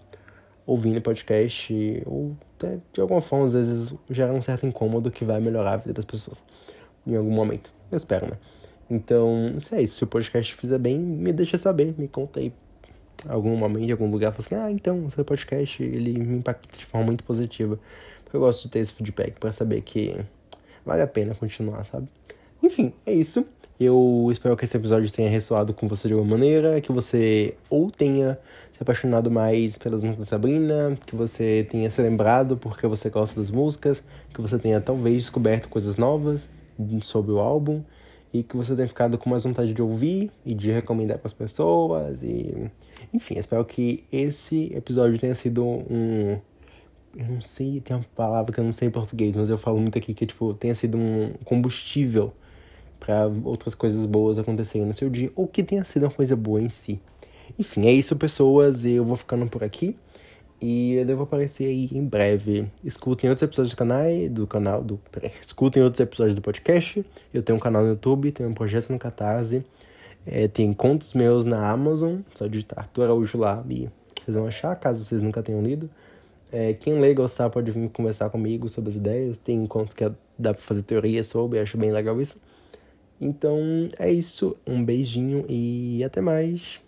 ouvindo podcast ou até de alguma forma às vezes gerar um certo incômodo que vai melhorar a vida das pessoas em algum momento. Eu espero, né? Então, se é isso, se o podcast fizer bem, me deixa saber, me conta aí algum momento, em algum lugar, fala assim, ah, então, o seu podcast, ele me impacta de forma muito positiva. Eu gosto de ter esse feedback para saber que vale a pena continuar, sabe? Enfim, é isso. Eu espero que esse episódio tenha ressoado com você de alguma maneira, que você ou tenha se apaixonado mais pelas músicas da Sabrina, que você tenha se lembrado porque você gosta das músicas, que você tenha talvez descoberto coisas novas sobre o álbum e que você tenha ficado com mais vontade de ouvir e de recomendar para as pessoas e enfim, espero que esse episódio tenha sido um. Eu não sei, tem uma palavra que eu não sei em português, mas eu falo muito aqui que, tipo, tenha sido um combustível para outras coisas boas acontecerem no seu dia, ou que tenha sido uma coisa boa em si. Enfim, é isso, pessoas. Eu vou ficando por aqui. E eu devo aparecer aí em breve. Escutem outros episódios do canal, do canal do. Escutem outros episódios do podcast. Eu tenho um canal no YouTube, tenho um projeto no Catarse. É, tem contos meus na Amazon, só digitar Arthur Araújo lá e vocês vão achar, caso vocês nunca tenham lido. É, quem lê gostar pode vir conversar comigo sobre as ideias. Tem contos que dá pra fazer teoria sobre, acho bem legal isso. Então é isso, um beijinho e até mais.